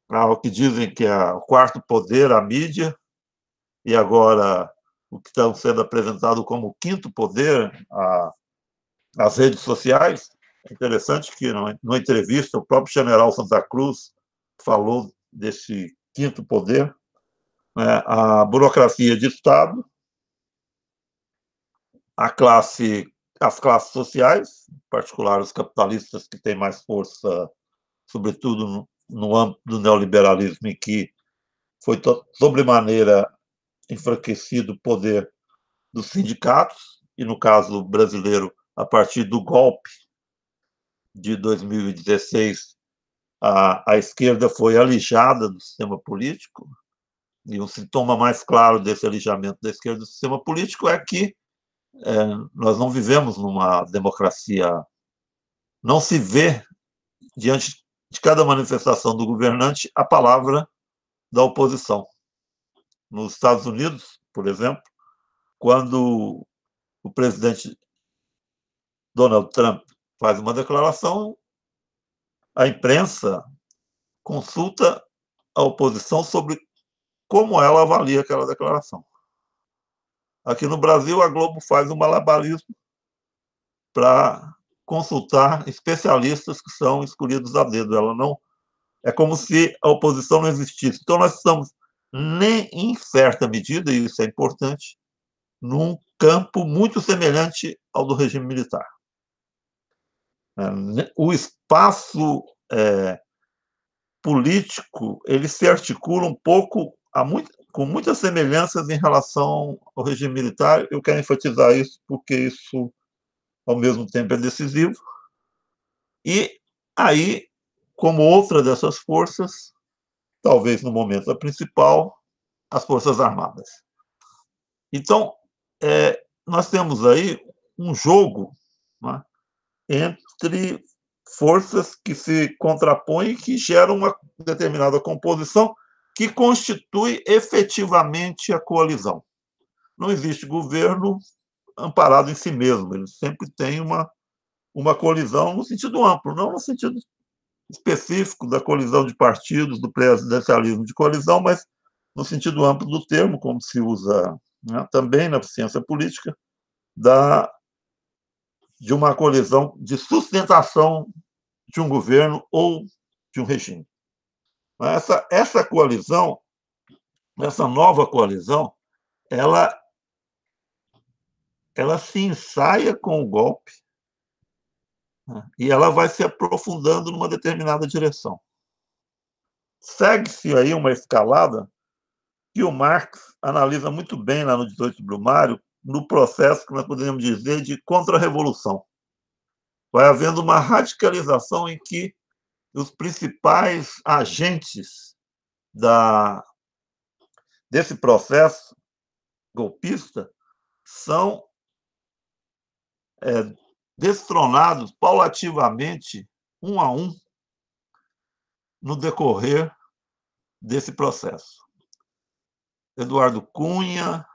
o que dizem que é o quarto poder, a mídia, e agora o que está sendo apresentado como o quinto poder, a, as redes sociais. É interessante que, numa entrevista, o próprio general Santa Cruz falou desse quinto poder, né, a burocracia de Estado, a classe, as classes sociais, em particular os capitalistas que têm mais força, sobretudo no, no âmbito do neoliberalismo, em que foi sobremaneira enfraquecido o poder dos sindicatos, e no caso brasileiro, a partir do golpe de 2016, a, a esquerda foi alijada do sistema político, e um sintoma mais claro desse alijamento da esquerda do sistema político é que é, nós não vivemos numa democracia, não se vê diante de cada manifestação do governante a palavra da oposição. Nos Estados Unidos, por exemplo, quando o presidente Donald Trump faz uma declaração, a imprensa consulta a oposição sobre como ela avalia aquela declaração. Aqui no Brasil, a Globo faz um malabarismo para consultar especialistas que são escolhidos a dedo. Ela não é como se a oposição não existisse. Então nós estamos nem em certa medida, e isso é importante, num campo muito semelhante ao do regime militar. É, o espaço é, político ele se articula um pouco muito, com muitas semelhanças em relação ao regime militar. Eu quero enfatizar isso porque isso ao mesmo tempo é decisivo. E aí, como outra dessas forças, talvez no momento a principal, as Forças Armadas. Então, é, nós temos aí um jogo né, entre forças que se contrapõem e que geram uma determinada composição que constitui efetivamente a coalizão. Não existe governo amparado em si mesmo, ele sempre tem uma, uma colisão no sentido amplo, não no sentido específico da colisão de partidos, do presidencialismo de colisão, mas no sentido amplo do termo, como se usa né, também na ciência política, da, de uma colisão de sustentação de um governo ou de um regime. Essa, essa coalizão, essa nova coalizão, ela, ela se ensaia com o golpe né, e ela vai se aprofundando numa determinada direção. Segue-se aí uma escalada que o Marx analisa muito bem lá no 18 Brumário, no processo que nós podemos dizer de contra-revolução. Vai havendo uma radicalização em que os principais agentes da, desse processo golpista são é, destronados paulativamente, um a um, no decorrer desse processo. Eduardo Cunha,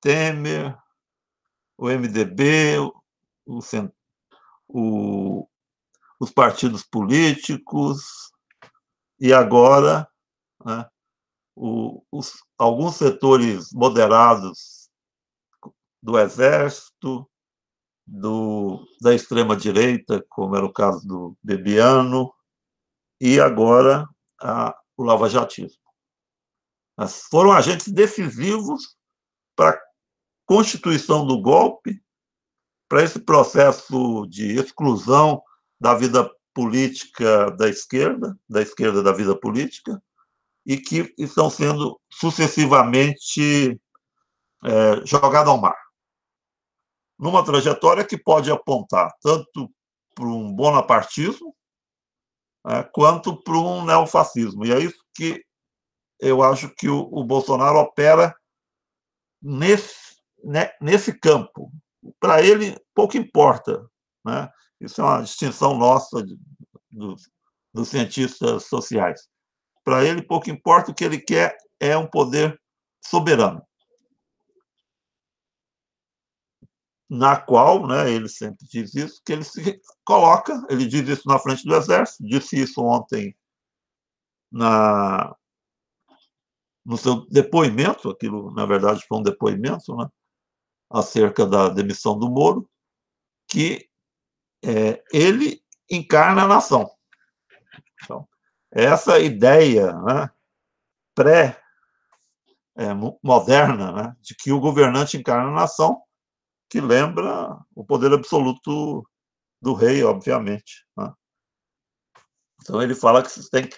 Temer, o MDB, o, o, os partidos políticos, e agora né, o, os, alguns setores moderados do Exército, do, da extrema-direita, como era o caso do Bebiano, e agora a, o lavajatismo. Mas foram agentes decisivos para a constituição do golpe, para esse processo de exclusão da vida política da esquerda, da esquerda da vida política, e que estão sendo sucessivamente é, jogados ao mar. Numa trajetória que pode apontar tanto para um bonapartismo é, quanto para um neofascismo. E é isso que eu acho que o, o Bolsonaro opera nesse, né, nesse campo. Para ele, pouco importa. Né? Isso é uma distinção nossa de, dos, dos cientistas sociais. Para ele, pouco importa, o que ele quer é um poder soberano. Na qual, né, ele sempre diz isso, que ele se coloca, ele diz isso na frente do exército, disse isso ontem na, no seu depoimento, aquilo, na verdade, foi um depoimento, né, acerca da demissão do Moro, que é, ele encarna a nação. Então, essa ideia né, pré-moderna é, né, de que o governante encarna a nação, que lembra o poder absoluto do rei, obviamente. Né? Então, ele fala que tem que,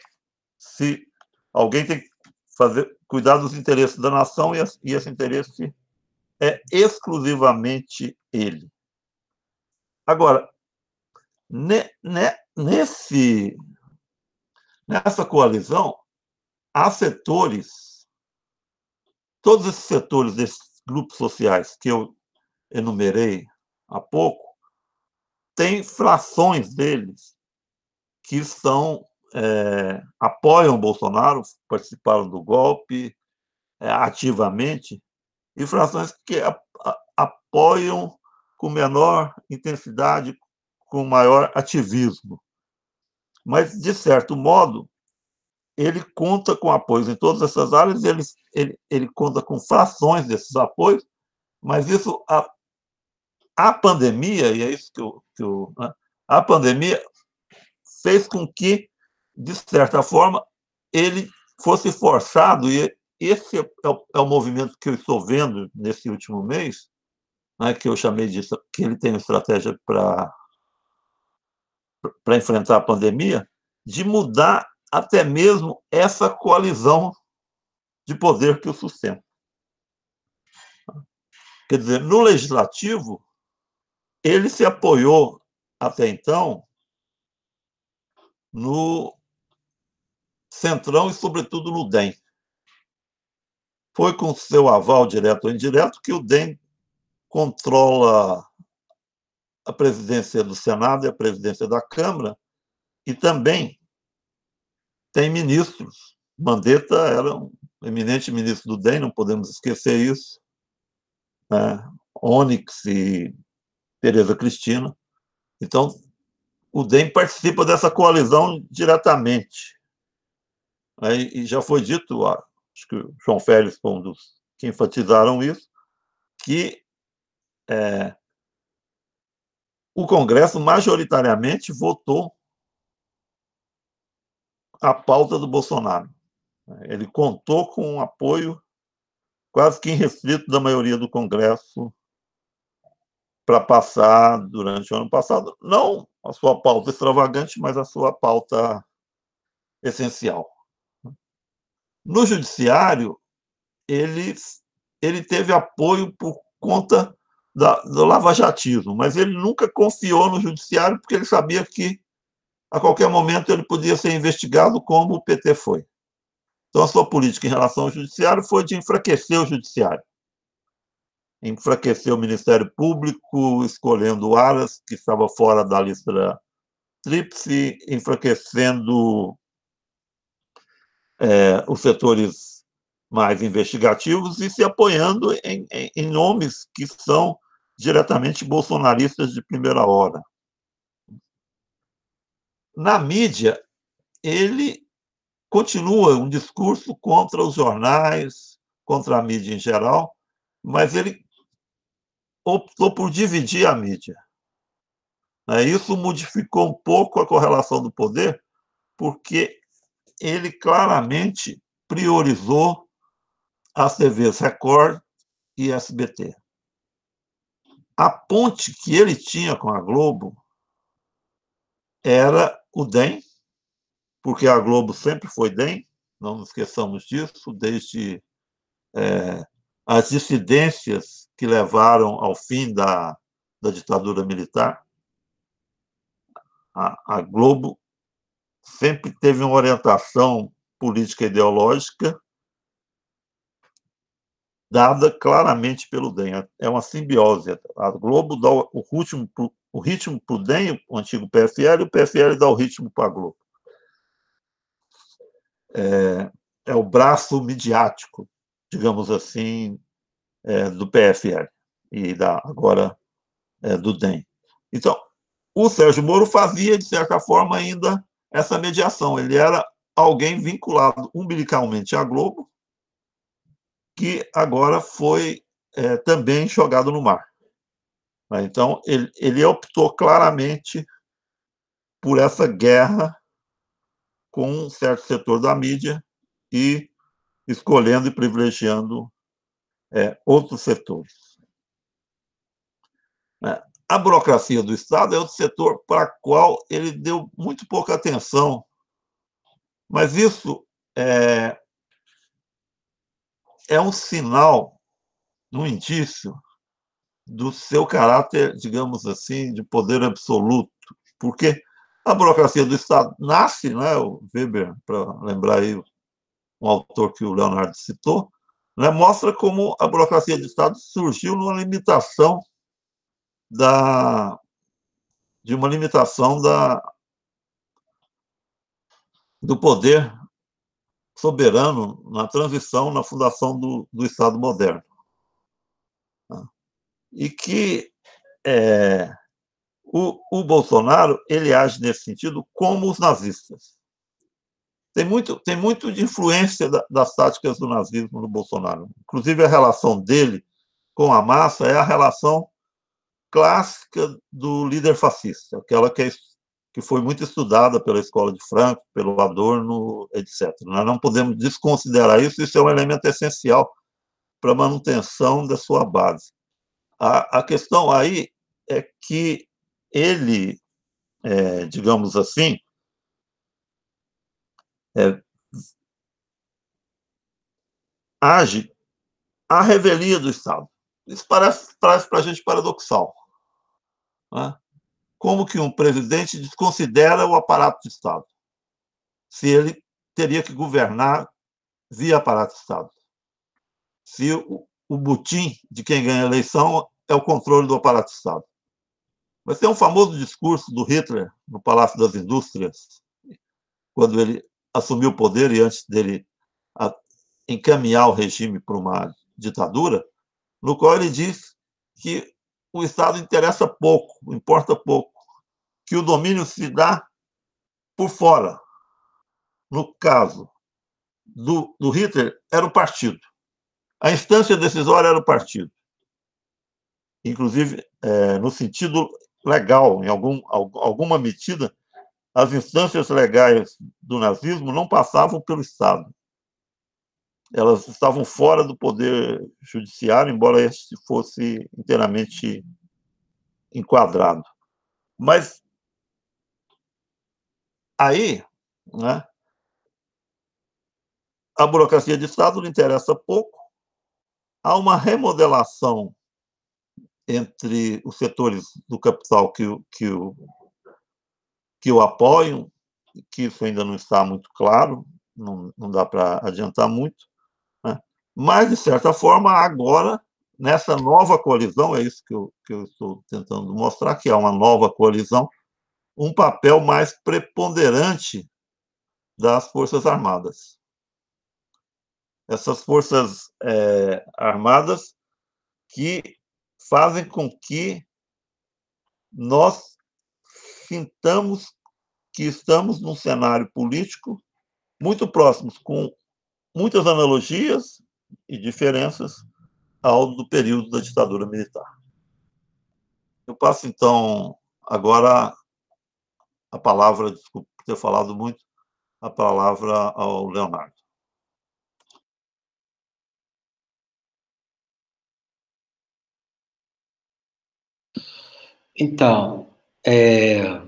se alguém tem que fazer, cuidar dos interesses da nação e, e esse interesse é exclusivamente ele. Agora, ne, ne, nesse, nessa coalizão, há setores, todos esses setores desses grupos sociais que eu enumerei há pouco, tem frações deles que são é, apoiam Bolsonaro, participaram do golpe é, ativamente, e frações que apoiam com menor intensidade, com maior ativismo. Mas, de certo modo, ele conta com apoios em todas essas áreas, ele, ele, ele conta com frações desses apoios, mas isso, a, a pandemia, e é isso que eu. Que eu né, a pandemia fez com que de certa forma, ele fosse forçado, e esse é o, é o movimento que eu estou vendo nesse último mês, né, que eu chamei de que ele tem uma estratégia para para enfrentar a pandemia, de mudar até mesmo essa coalizão de poder que o sustenta. Quer dizer, no legislativo, ele se apoiou até então no Centrão e, sobretudo, no DEM. Foi com seu aval direto ou indireto que o DEM controla a presidência do Senado e a presidência da Câmara, e também tem ministros. Mandetta era um eminente ministro do DEM, não podemos esquecer isso. Né? Onyx e Tereza Cristina. Então, o DEM participa dessa coalizão diretamente. e já foi dito, acho que o João Félix foi um dos que enfatizaram isso, que é, o Congresso majoritariamente votou a pauta do Bolsonaro. Ele contou com o apoio quase que irrestrito da maioria do Congresso para passar durante o ano passado, não a sua pauta extravagante, mas a sua pauta essencial. No judiciário, ele, ele teve apoio por conta da, do lavajatismo, mas ele nunca confiou no judiciário porque ele sabia que a qualquer momento ele podia ser investigado como o PT foi. Então a sua política em relação ao judiciário foi de enfraquecer o judiciário. Enfraquecer o Ministério Público, escolhendo o Aras, que estava fora da lista tríplice, enfraquecendo é, os setores mais investigativos e se apoiando em, em, em nomes que são diretamente bolsonaristas de primeira hora. Na mídia, ele continua um discurso contra os jornais, contra a mídia em geral, mas ele optou por dividir a mídia. Né, isso modificou um pouco a correlação do poder, porque ele claramente priorizou as TVs Record e SBT a ponte que ele tinha com a Globo era o DEM, porque a Globo sempre foi DEM, não nos esqueçamos disso, desde é, as dissidências que levaram ao fim da, da ditadura militar. A, a Globo sempre teve uma orientação política ideológica dada claramente pelo DEM. É uma simbiose. A Globo dá o ritmo para o ritmo pro DEM, o antigo PFL, e o PFL dá o ritmo para a Globo. É, é, o braço midiático, digamos assim, é, do PFL e da, agora é, do DEM. Então, o Sérgio Moro fazia, de certa forma, ainda essa mediação. Ele era alguém vinculado umbilicalmente à Globo, que agora foi é, também jogado no mar. Né? Então, ele, ele optou claramente por essa guerra com um certo setor da mídia e escolhendo e privilegiando é, outros setores. Né? A burocracia do Estado é outro setor para qual ele deu muito pouca atenção, mas isso é, é um sinal, um indício do seu caráter, digamos assim, de poder absoluto, porque a burocracia do Estado nasce, né, o Weber, para lembrar aí um autor que o Leonardo citou, né, mostra como a burocracia do Estado surgiu numa limitação da de uma limitação da do poder soberano na transição, na fundação do, do Estado moderno. Tá? E que é, o, o Bolsonaro ele age nesse sentido como os nazistas. Tem muito, tem muito de influência da, das táticas do nazismo no Bolsonaro. Inclusive, a relação dele com a massa é a relação clássica do líder fascista, aquela que é que foi muito estudada pela escola de Franco, pelo Adorno, etc. Nós não podemos desconsiderar isso, isso é um elemento essencial para a manutenção da sua base. A, a questão aí é que ele, é, digamos assim, é, age à revelia do Estado. Isso parece, para a gente paradoxal. Né? Como que um presidente desconsidera o aparato do Estado, se ele teria que governar via aparato do Estado. Se o, o butim de quem ganha a eleição é o controle do aparato do Estado. Mas tem um famoso discurso do Hitler no Palácio das Indústrias, quando ele assumiu o poder e antes dele encaminhar o regime para uma ditadura, no qual ele diz que o Estado interessa pouco, importa pouco, que o domínio se dá por fora. No caso do, do Hitler, era o partido. A instância decisória era o partido. Inclusive, é, no sentido legal, em algum, alguma medida, as instâncias legais do nazismo não passavam pelo Estado. Elas estavam fora do poder judiciário, embora este fosse inteiramente enquadrado. Mas aí, né, a burocracia de Estado não interessa pouco, há uma remodelação entre os setores do capital que, que, o, que o apoiam, que isso ainda não está muito claro, não, não dá para adiantar muito, né? mas, de certa forma, agora, nessa nova coalizão, é isso que eu, que eu estou tentando mostrar, que é uma nova coalizão, um papel mais preponderante das Forças Armadas. Essas Forças é, Armadas que fazem com que nós sintamos que estamos num cenário político muito próximos, com muitas analogias e diferenças ao do período da ditadura militar. Eu passo, então, agora a palavra, desculpe por ter falado muito, a palavra ao Leonardo. Então, é,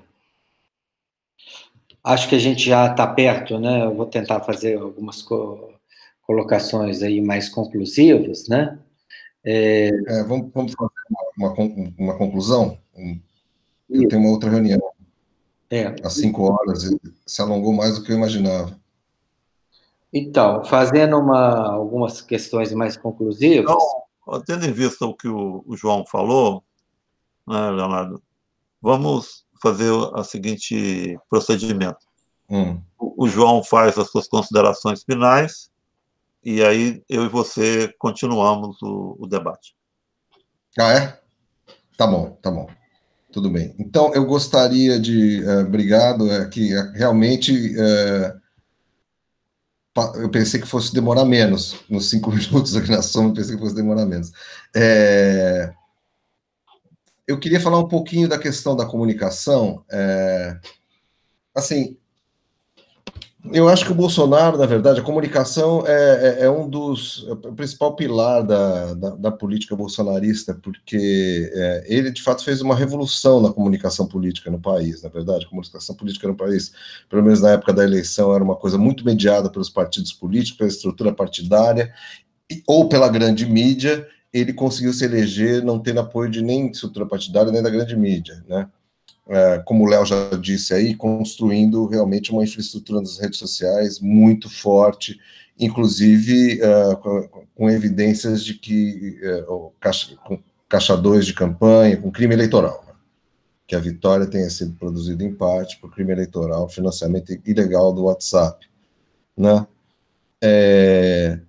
acho que a gente já está perto, né? Eu vou tentar fazer algumas co colocações aí mais conclusivas, né? É... É, vamos, vamos, fazer uma, uma, uma conclusão? Eu tenho uma outra reunião. É. Às cinco horas, se alongou mais do que eu imaginava. Então, fazendo uma, algumas questões mais conclusivas. Então, tendo em vista o que o, o João falou, né, Leonardo? Vamos fazer o seguinte procedimento. Hum. O, o João faz as suas considerações finais e aí eu e você continuamos o, o debate. Ah, é? Tá bom, tá bom. Tudo bem. Então, eu gostaria de. Uh, obrigado, é que uh, realmente. Uh, eu pensei que fosse demorar menos. Nos cinco minutos aqui na soma, eu pensei que fosse demorar menos. É, eu queria falar um pouquinho da questão da comunicação. É, assim, eu acho que o Bolsonaro, na verdade, a comunicação é, é, é um dos é o principal pilar da, da, da política bolsonarista, porque é, ele de fato fez uma revolução na comunicação política no país. Na verdade, a comunicação política no país, pelo menos na época da eleição, era uma coisa muito mediada pelos partidos políticos, pela estrutura partidária ou pela grande mídia ele conseguiu se eleger não tendo apoio de nem estrutura partidária, nem da grande mídia, né? É, como o Léo já disse aí, construindo realmente uma infraestrutura nas redes sociais muito forte, inclusive uh, com, evidências de que o caixa, com caixa de campanha, com crime eleitoral, né? que a vitória tenha sido produzida em parte por crime eleitoral, financiamento ilegal do WhatsApp, né? É,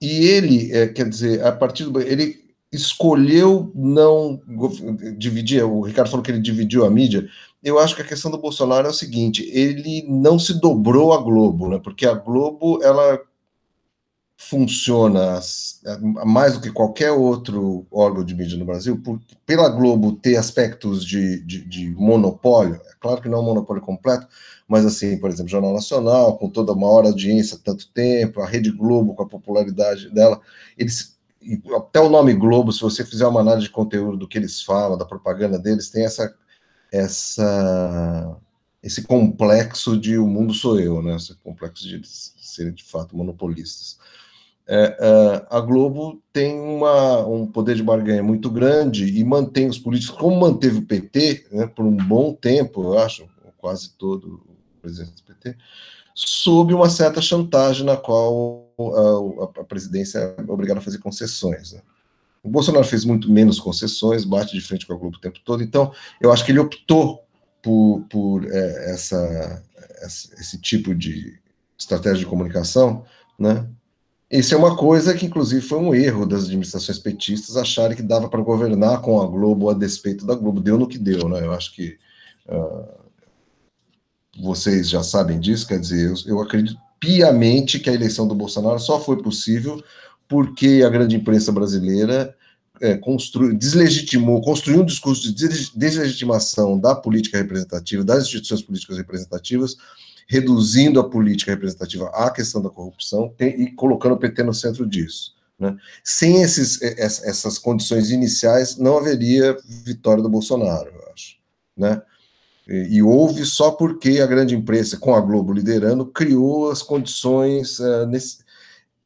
e ele, é, quer dizer, a partir do. Ele escolheu não dividir. O Ricardo falou que ele dividiu a mídia. Eu acho que a questão do Bolsonaro é o seguinte: ele não se dobrou à Globo, né? Porque a Globo ela funciona mais do que qualquer outro órgão de mídia no Brasil, por, pela Globo ter aspectos de, de, de, monopólio, é claro que não é um monopólio completo, mas assim, por exemplo, Jornal Nacional, com toda uma hora audiência, tanto tempo, a Rede Globo com a popularidade dela, eles até o nome Globo, se você fizer uma análise de conteúdo do que eles falam, da propaganda deles, tem essa essa esse complexo de o mundo sou eu, né? Esse complexo de serem de fato monopolistas é, é, a Globo tem uma, um poder de barganha muito grande e mantém os políticos, como manteve o PT né, por um bom tempo, eu acho, quase todo o presidente do PT, sob uma certa chantagem na qual a, a, presidência é obrigada a fazer concessões. Né? O Bolsonaro fez muito menos concessões, bate de frente com a Globo o tempo todo, então eu acho que ele optou por, por é, essa, esse tipo de estratégia de comunicação, né? Isso é uma coisa que, inclusive, foi um erro das administrações petistas acharem que dava para governar com a Globo a despeito da Globo. Deu no que deu, né? Eu acho que uh, vocês já sabem disso, quer dizer, eu, eu acredito piamente que a eleição do Bolsonaro só foi possível porque a grande imprensa brasileira é, construiu, deslegitimou, construiu um discurso de deslegitimação da política representativa, das instituições políticas representativas, reduzindo a política representativa à questão da corrupção tem, e colocando o PT no centro disso. Né? Sem esses, essas condições iniciais, não haveria vitória do Bolsonaro, eu acho. Né? E, e houve só porque a grande imprensa, com a Globo liderando, criou as condições uh, nesse,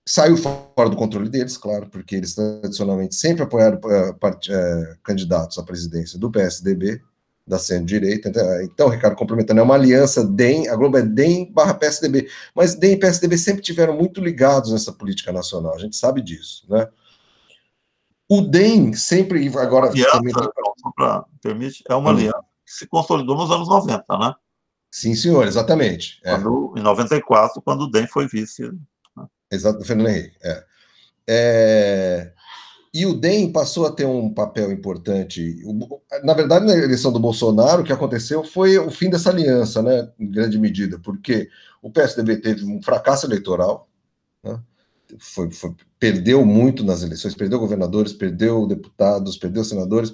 saiu fora do controle deles, claro, porque eles tradicionalmente sempre apoiaram uh, part, uh, candidatos à presidência do PSDB, da centro-direita. Então, então, Ricardo, complementando, é uma aliança DEM, a Globo é DEM barra PSDB, mas DEM e PSDB sempre tiveram muito ligados nessa política nacional, a gente sabe disso, né? O DEM sempre, agora... Aliança, também... pra, permite, é uma hum. aliança que se consolidou nos anos 90, né? Sim, senhor, exatamente. É. Quando, Em 94, quando o DEM foi vice Exato, do Fernando Henrique. É. É... E o DEM passou a ter um papel importante. Na verdade, na eleição do Bolsonaro, o que aconteceu foi o fim dessa aliança, né, em grande medida, porque o PSDB teve um fracasso eleitoral, né, foi, foi, perdeu muito nas eleições, perdeu governadores, perdeu deputados, perdeu senadores,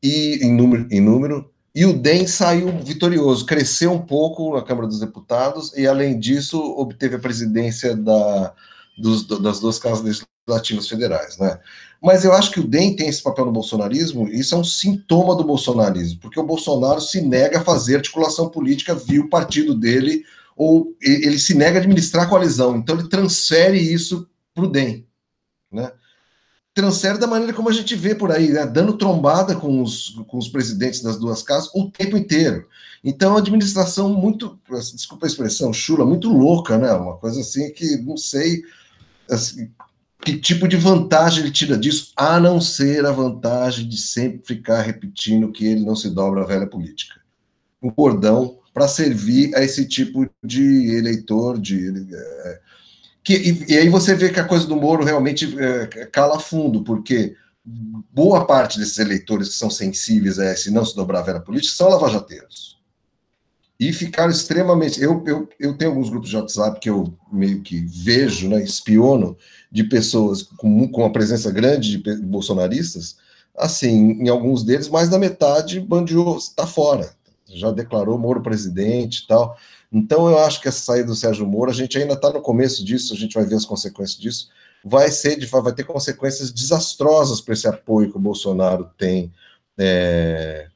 e em número, em número e o DEM saiu vitorioso, cresceu um pouco na Câmara dos Deputados, e além disso, obteve a presidência da, dos, das duas casas legislativas federais, né? Mas eu acho que o DEM tem esse papel no bolsonarismo, e isso é um sintoma do bolsonarismo, porque o Bolsonaro se nega a fazer articulação política via o partido dele, ou ele se nega a administrar a coalizão, então ele transfere isso para o DEM, né? Transfere da maneira como a gente vê por aí, né? dando trombada com os, com os presidentes das duas casas o tempo inteiro. Então, a administração muito, desculpa a expressão, chula, muito louca, né? Uma coisa assim que não sei assim, que tipo de vantagem ele tira disso, a não ser a vantagem de sempre ficar repetindo que ele não se dobra à velha política. Um cordão para servir a esse tipo de eleitor, de. É, que, e, e, aí você vê que a coisa do Moro realmente é, cala fundo, porque boa parte desses eleitores que são sensíveis a esse não se dobrar à velha política são lavajateiros e ficaram extremamente. Eu, eu, eu tenho alguns grupos de WhatsApp que eu meio que vejo, né, espiono, de pessoas com, com uma presença grande de bolsonaristas. Assim, em alguns deles, mais da metade bandiou, está fora. Já declarou Moro presidente e tal. Então, eu acho que essa saída do Sérgio Moro, a gente ainda está no começo disso, a gente vai ver as consequências disso. Vai ser, vai ter consequências desastrosas para esse apoio que o Bolsonaro tem, é,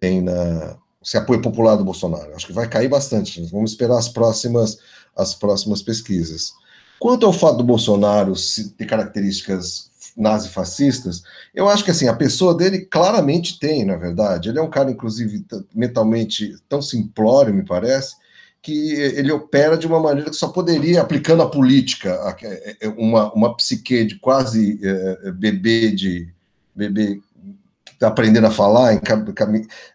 tem na, esse apoio popular do Bolsonaro. Acho que vai cair bastante. Vamos esperar as próximas, as próximas pesquisas. Quanto ao fato do Bolsonaro ter características nazifascistas, eu acho que assim, a pessoa dele claramente tem, na verdade. Ele é um cara, inclusive, mentalmente tão simplório, me parece, que ele opera de uma maneira que só poderia, aplicando a política, é, é, uma, uma psique de quase é, bebê de bebê está aprendendo a falar,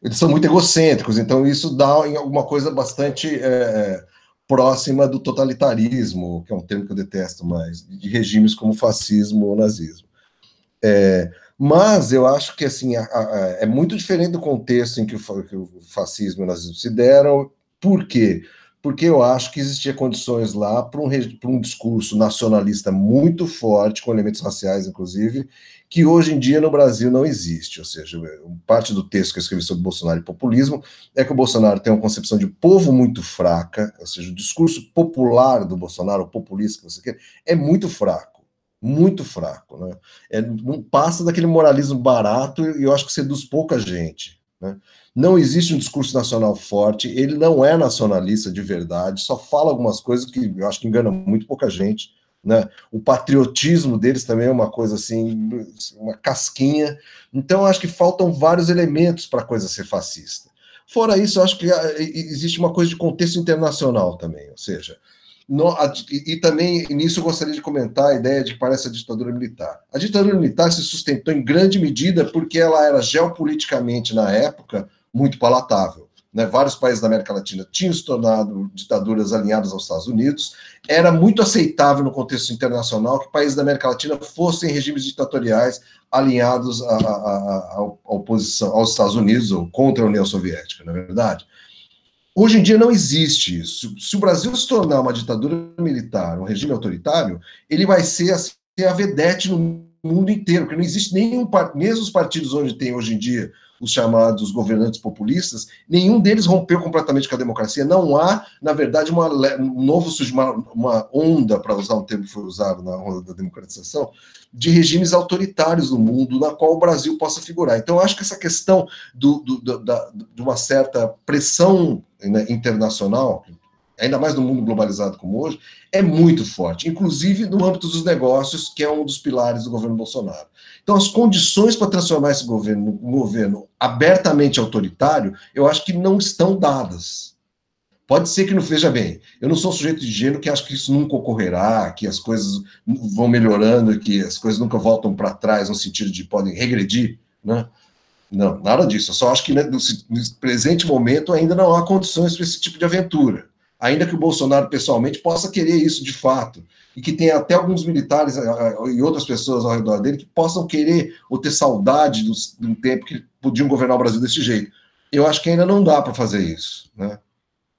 eles são muito egocêntricos, então isso dá em alguma coisa bastante é, é, próxima do totalitarismo, que é um termo que eu detesto mais, de regimes como fascismo ou nazismo. É, mas eu acho que assim a, a, é muito diferente do contexto em que o, que o fascismo e o nazismo se deram. Por quê? porque eu acho que existia condições lá para um, um discurso nacionalista muito forte, com elementos raciais, inclusive, que hoje em dia no Brasil não existe. Ou seja, parte do texto que eu escrevi sobre Bolsonaro e populismo é que o Bolsonaro tem uma concepção de povo muito fraca, ou seja, o discurso popular do Bolsonaro, o populista que você quer, é muito fraco. Muito fraco, né? É, não passa daquele moralismo barato e eu acho que seduz pouca gente. Né? Não existe um discurso nacional forte, ele não é nacionalista de verdade, só fala algumas coisas que eu acho que engana muito pouca gente. Né? O patriotismo deles também é uma coisa assim, uma casquinha. Então, acho que faltam vários elementos para a coisa ser fascista. Fora isso, acho que ah, existe uma coisa de contexto internacional também, ou seja, No, a, e, também, nisso, eu gostaria de comentar a ideia de que parece a ditadura militar. A ditadura militar se sustentou em grande medida porque ela era geopoliticamente, na época, muito palatável. Né? Vários países da América Latina tinham se tornado ditaduras alinhadas aos Estados Unidos. Era muito aceitável no contexto internacional que países da América Latina fossem regimes ditatoriais alinhados à, à, oposição aos Estados Unidos ou contra a União Soviética, não é verdade? Hoje em dia não existe isso. Se o Brasil se tornar uma ditadura militar, um regime autoritário, ele vai ser assim, a vedete no mundo inteiro, porque não existe nenhum, mesmo os partidos onde tem hoje em dia os chamados governantes populistas, nenhum deles rompeu completamente com a democracia. Não há, na verdade, uma, um novo uma, uma onda, para usar um termo que foi usado na onda da democratização, de regimes autoritários no mundo, na qual o Brasil possa figurar. Então, eu acho que essa questão do, do, da, de uma certa pressão né, internacional, ainda mais no mundo globalizado como hoje, é muito forte, inclusive no âmbito dos negócios, que é um dos pilares do governo Bolsonaro. Então, as condições para transformar esse governo num governo abertamente autoritário, eu acho que não estão dadas. Pode ser que não veja bem. Eu não sou um sujeito de gênero que acha que isso nunca ocorrerá, que as coisas vão melhorando, que as coisas nunca voltam para trás no sentido de podem regredir, né? Não, nada disso. Eu só acho que né, no, no presente momento ainda não há condições para esse tipo de aventura. Ainda que o Bolsonaro pessoalmente possa querer isso de fato, e que tenha até alguns militares e outras pessoas ao redor dele que possam querer ou ter saudade do, do tempo que podiam governar o Brasil desse jeito. Eu acho que ainda não dá para fazer isso, né?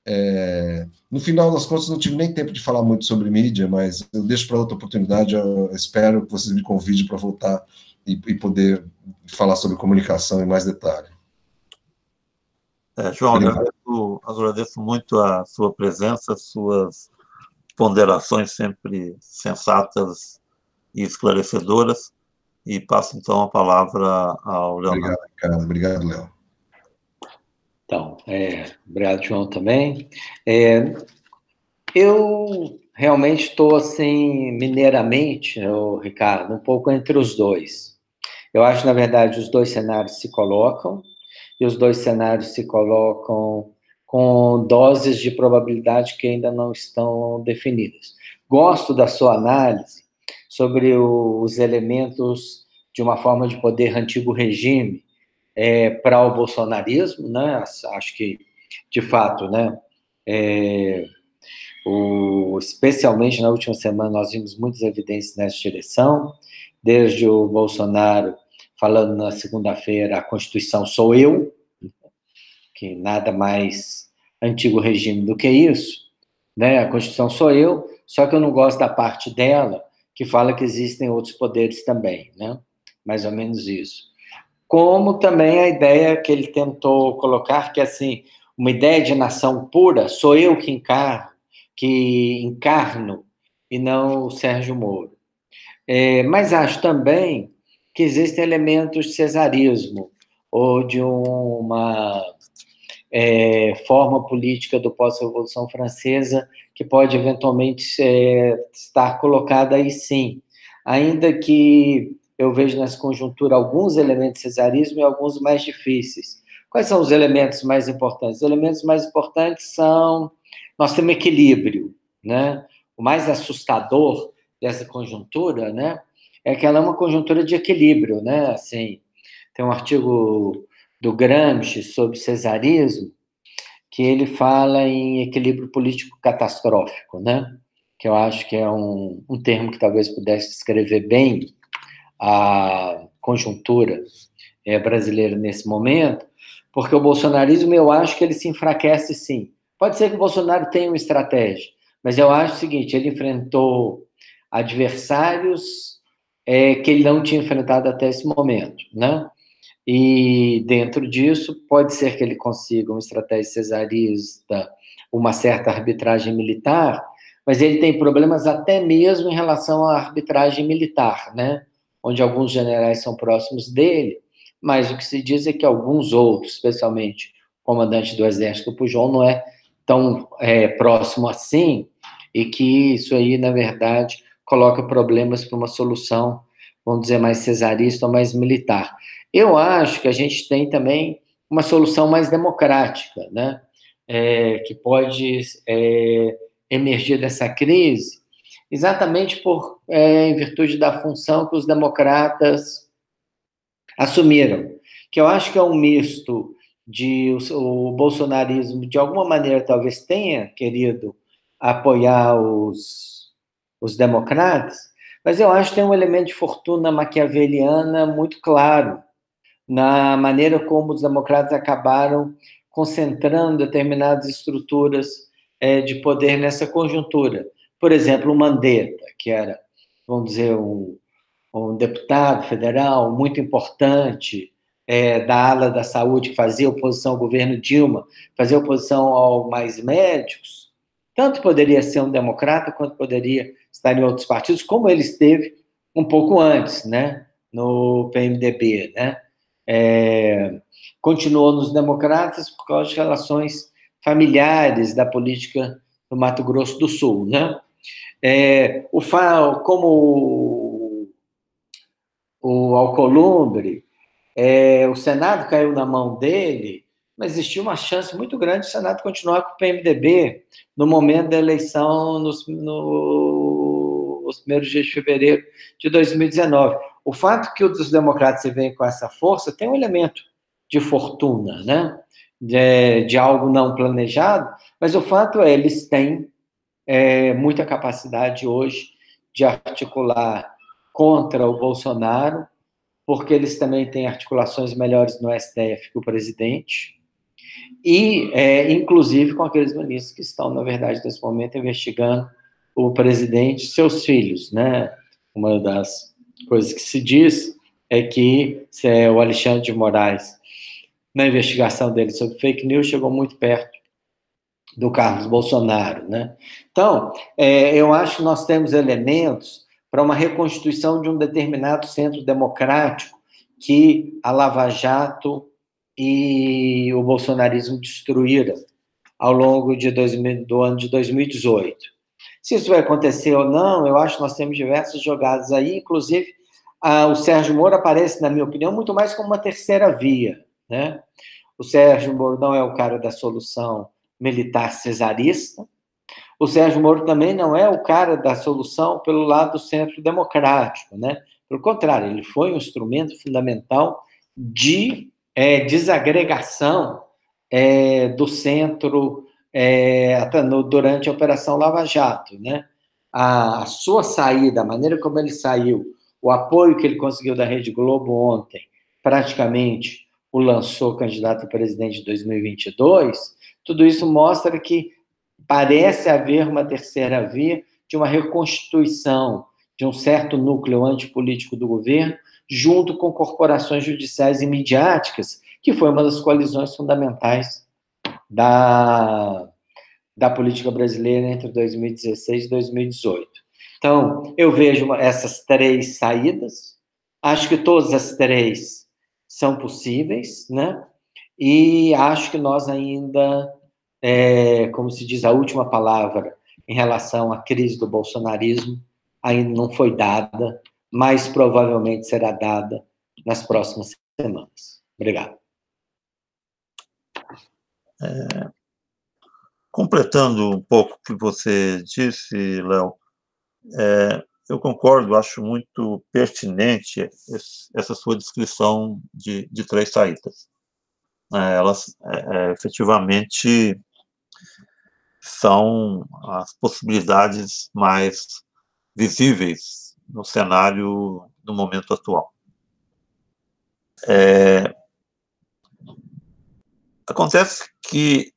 É, no final das contas, não tive nem tempo de falar muito sobre mídia, mas eu deixo para outra oportunidade. Eu espero que vocês me convidem para voltar e, e, poder falar sobre comunicação em mais detalhe. É, João, agradeço, agradeço, muito a sua presença, suas ponderações sempre sensatas e esclarecedoras. E passo então a palavra ao Leonardo. Obrigado, Ricardo. Obrigado, Léo. Então, é, obrigado, João, também. É, eu realmente estou, assim, mineiramente, eu, Ricardo, um pouco entre os dois. Eu acho, na verdade, os dois cenários se colocam, e os dois cenários se colocam com doses de probabilidade que ainda não estão definidas. Gosto da sua análise sobre os elementos de uma forma de poder antigo regime, é, para o bolsonarismo, né? Acho que, de fato, né? É, o, especialmente na última semana, nós vimos muitas evidências nessa direção, desde o Bolsonaro falando na segunda-feira, a Constituição sou eu, que nada mais antigo regime do que isso, né? A Constituição sou eu, só que eu não gosto da parte dela que fala que existem outros poderes também, né? Mais ou menos isso como também a ideia que ele tentou colocar, que assim, uma ideia de nação pura, sou eu que encarno, que encarno, e não o Sérgio Moro. É, mas acho também que existem elementos de cesarismo, ou de uma é, forma política do pós-revolução francesa que pode eventualmente é, estar colocada aí sim, ainda que eu vejo nessa conjuntura alguns elementos de cesarismo e alguns mais difíceis. Quais são os elementos mais importantes? Os elementos mais importantes são nós temos equilíbrio, né? O mais assustador dessa conjuntura, né, é que ela é uma conjuntura de equilíbrio, né? Assim, tem um artigo do Gramsci sobre cesarismo que ele fala em equilíbrio político catastrófico, né? Que eu acho que é um, um termo que talvez pudesse descrever bem a conjuntura é, brasileira nesse momento, porque o bolsonarismo, eu acho que ele se enfraquece sim. Pode ser que o Bolsonaro tenha uma estratégia, mas eu acho o seguinte: ele enfrentou adversários é, que ele não tinha enfrentado até esse momento, né? E dentro disso, pode ser que ele consiga uma estratégia cesarista, uma certa arbitragem militar, mas ele tem problemas até mesmo em relação à arbitragem militar, né? Onde alguns generais são próximos dele, mas o que se diz é que alguns outros, especialmente o comandante do exército Pujol, não é tão é, próximo assim, e que isso aí, na verdade, coloca problemas para uma solução, vamos dizer, mais cesarista ou mais militar. Eu acho que a gente tem também uma solução mais democrática, né? É, que pode é, emergir dessa crise, exatamente por, é, em virtude da função que os democratas assumiram, que eu acho que é um misto de o, o bolsonarismo, de alguma maneira, talvez tenha querido apoiar os, os democratas, mas eu acho que tem um elemento de fortuna maquiaveliana muito claro na maneira como os democratas acabaram concentrando determinadas estruturas é, de poder nessa conjuntura. Por exemplo, o Mandetta, que era, vamos dizer, um, um deputado federal muito importante é, da ala da saúde, que fazia oposição ao governo Dilma, fazia oposição ao mais médicos, tanto poderia ser um democrata quanto poderia estar em outros partidos, como ele esteve um pouco antes, né, no PMDB, né, é, continuou nos democratas por causa de relações familiares da política do Mato Grosso do Sul, né? É, o como o, Alcolumbre, é, o Senado caiu na mão dele, mas existia uma chance muito grande do Senado continuar com o PMDB no momento da eleição, nos, no, nos primeiros dias de fevereiro de 2019. O fato que os democratas se veem com essa força tem um elemento de fortuna, né? De, de algo não planejado, mas o fato é eles têm é, muita capacidade hoje de articular contra o Bolsonaro, porque eles também têm articulações melhores no STF que o presidente, e é, inclusive com aqueles ministros que estão, na verdade, nesse momento, investigando o presidente e seus filhos, né? Uma das coisas que se diz é que é, o Alexandre de Moraes na investigação dele sobre fake news, chegou muito perto do Carlos Bolsonaro. Né? Então, é, eu acho que nós temos elementos para uma reconstituição de um determinado centro democrático que a Lava Jato e o bolsonarismo destruíram ao longo de 2000, do ano de 2018. Se isso vai acontecer ou não, eu acho que nós temos diversas jogadas aí, inclusive a, o Sérgio Moro aparece, na minha opinião, muito mais como uma terceira via. Né? O Sérgio Moro não é o cara da solução militar cesarista. O Sérgio Moro também não é o cara da solução pelo lado do centro democrático, né? Pelo contrário, ele foi um instrumento fundamental de é, desagregação é, do centro é, durante a Operação Lava Jato, né? A, a sua saída, a maneira como ele saiu, o apoio que ele conseguiu da Rede Globo ontem, praticamente o lançou candidato a presidente de 2022, tudo isso mostra que parece haver uma terceira via de uma reconstituição de um certo núcleo antipolítico do governo, junto com corporações judiciais e midiáticas, que foi uma das coalizões fundamentais da, da política brasileira entre 2016 e 2018. Então, eu vejo essas três saídas, acho que todas as três são possíveis, né? E acho que nós ainda, é, como se diz a última palavra em relação à crise do bolsonarismo, ainda não foi dada, mas provavelmente será dada nas próximas semanas. Obrigado. É, completando um pouco o que você disse, Léo, é, eu concordo, acho muito pertinente essa sua descrição de, de três saídas. É, elas é, é, efetivamente são as possibilidades mais visíveis no cenário no momento atual. É, acontece que,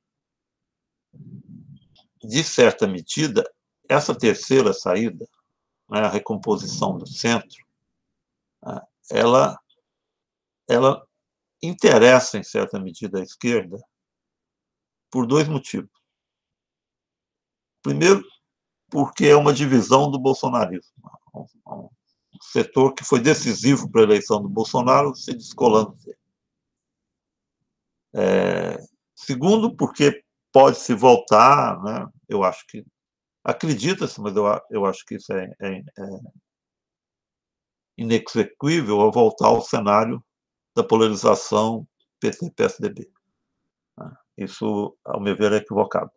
de certa medida, essa terceira saída né, a recomposição do centro, né, ela, ela interessa, em certa medida, à esquerda por dois motivos. Primeiro, porque é uma divisão do bolsonarismo. Um setor que foi decisivo para a eleição do Bolsonaro se descolando dele. É, segundo, porque pode se voltar, né, eu acho que Acredita-se, mas eu, eu acho que isso é, é, é inexequível, a voltar ao cenário da polarização PT-PSDB. Né? Isso, ao meu ver, é equivocado.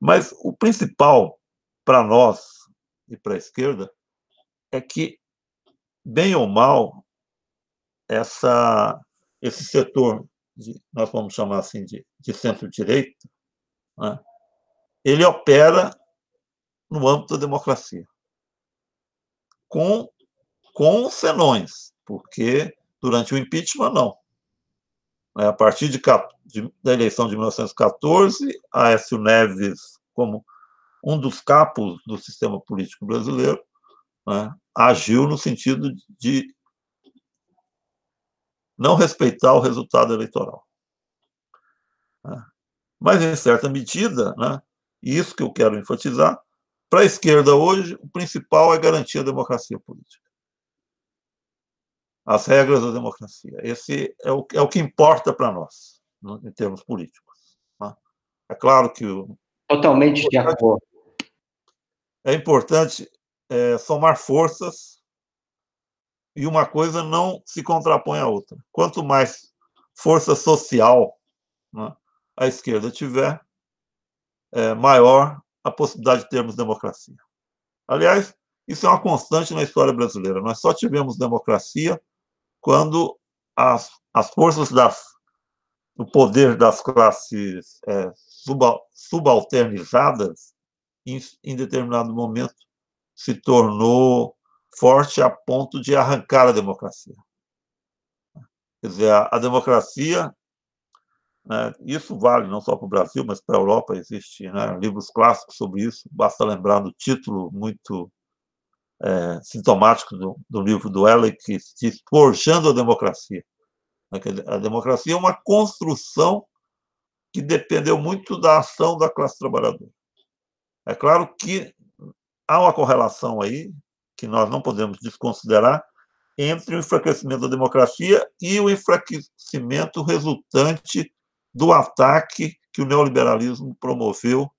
Mas o principal para nós e para a esquerda é que, bem ou mal, essa, esse setor, de, nós vamos chamar assim de, de centro-direita, né, ele opera no âmbito da democracia, com, com senões, porque durante o impeachment, não. A partir de, de, da eleição de 1914, Aécio Neves, como um dos capos do sistema político brasileiro, né, agiu no sentido de não respeitar o resultado eleitoral. Né. Mas, em certa medida, né, isso que eu quero enfatizar, para a esquerda hoje, o principal é garantir a democracia política. As regras da democracia. Esse é o, é o que importa para nós, né, em termos políticos. Né. É claro que. O, Totalmente de acordo. É importante é, somar forças e uma coisa não se contrapõe à outra. Quanto mais força social né, a esquerda tiver, é, maior a possibilidade de termos democracia. Aliás, isso é uma constante na história brasileira. Nós só tivemos democracia quando as, as forças das, do poder das classes é, subalternizadas, em, em determinado momento, se tornou forte a ponto de arrancar a democracia. Quer dizer, a, a democracia, né, isso vale não só para o Brasil, mas para a Europa, existe né, livros clássicos sobre isso, basta lembrar do título muito é, sintomático do, do, livro do Ellick, que diz Forjando a Democracia. A democracia é uma construção que dependeu muito da ação da classe trabalhadora. É claro que há uma correlação aí, que nós não podemos desconsiderar, entre o enfraquecimento da democracia e o enfraquecimento resultante do ataque que o neoliberalismo promoveu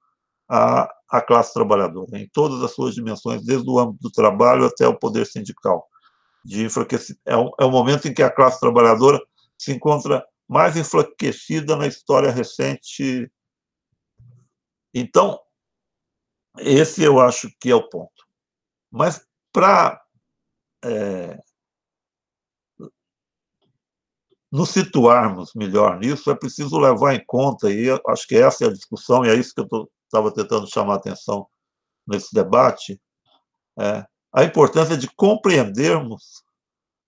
à, classe trabalhadora, em todas as suas dimensões, desde o âmbito do trabalho até o poder sindical. De enfraquecimento. É, um, é um momento em que a classe trabalhadora se encontra mais enfraquecida na história recente. Então, esse eu acho que é o ponto. Mas para é, nos situarmos melhor nisso, é preciso levar em conta, e acho que essa é a discussão, e é isso que eu estava tentando chamar atenção nesse debate, é, a importância de compreendermos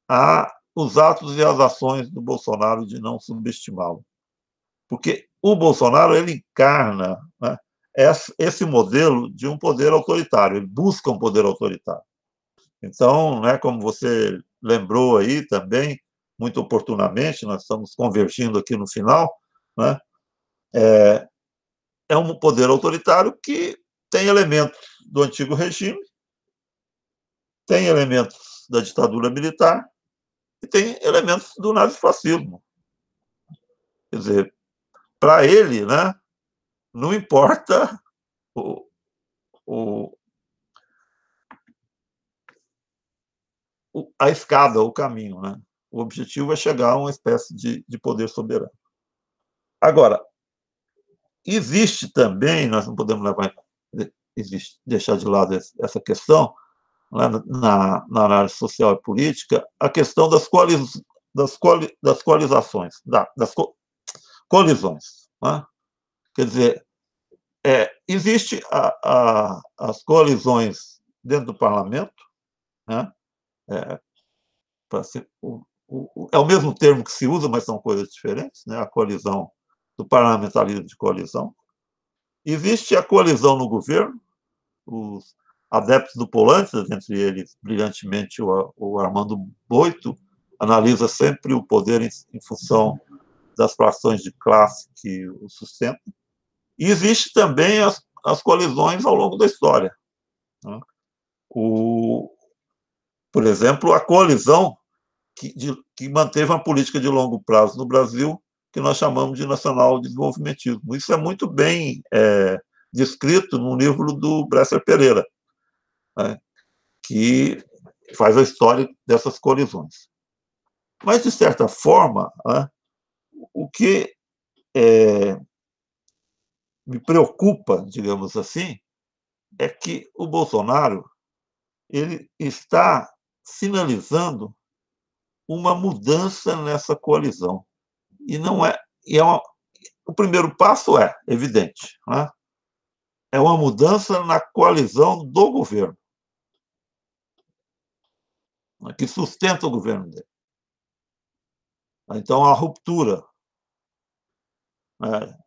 a, os atos e as ações do Bolsonaro de não subestimá-lo. Porque o Bolsonaro ele encarna né, esse modelo de um poder autoritário, ele busca um poder autoritário. Então, né, como você lembrou aí também, muito oportunamente, nós estamos convergindo aqui no final, né, é, é um poder autoritário que tem elementos do antigo regime, tem elementos da ditadura militar e tem elementos do nazifascismo. Quer dizer, para ele, né, não importa o, o, a escada, o caminho. Né? O objetivo é chegar a uma espécie de, de poder soberano. Agora, existe também, nós não podemos levar, existe, deixar de lado essa questão, né, na, na análise social e política, a questão das, coaliz, das, coali, das coalizações, da, das co, colisões. Né? Quer dizer, é, existe a, a, as coalizões dentro do parlamento, né? É, ser, o, o, é o mesmo termo que se usa, mas são coisas diferentes, né? A coalizão do parlamentarismo de coalizão. Existe a coalizão no governo, os adeptos do Polantzas, entre eles, brilhantemente, o, o Armando Boito, analisa sempre o poder em, em função das frações de classe que o sustentam. E existe também as, as colisões ao longo da história. Né? O, por exemplo, a colisão que, de, que manteve uma política de longo prazo no Brasil, que nós chamamos de nacional desenvolvimentismo. Isso é muito bem é, descrito no livro do Bresser Pereira, né? que faz a história dessas colisões. Mas, de certa forma, né, o que é, me preocupa, digamos assim, é que o Bolsonaro ele está sinalizando uma mudança nessa coalizão. E não é, e é uma, o primeiro passo é evidente, né? é uma mudança na coalizão do governo, né, que sustenta o governo dele. Então, a ruptura. Né?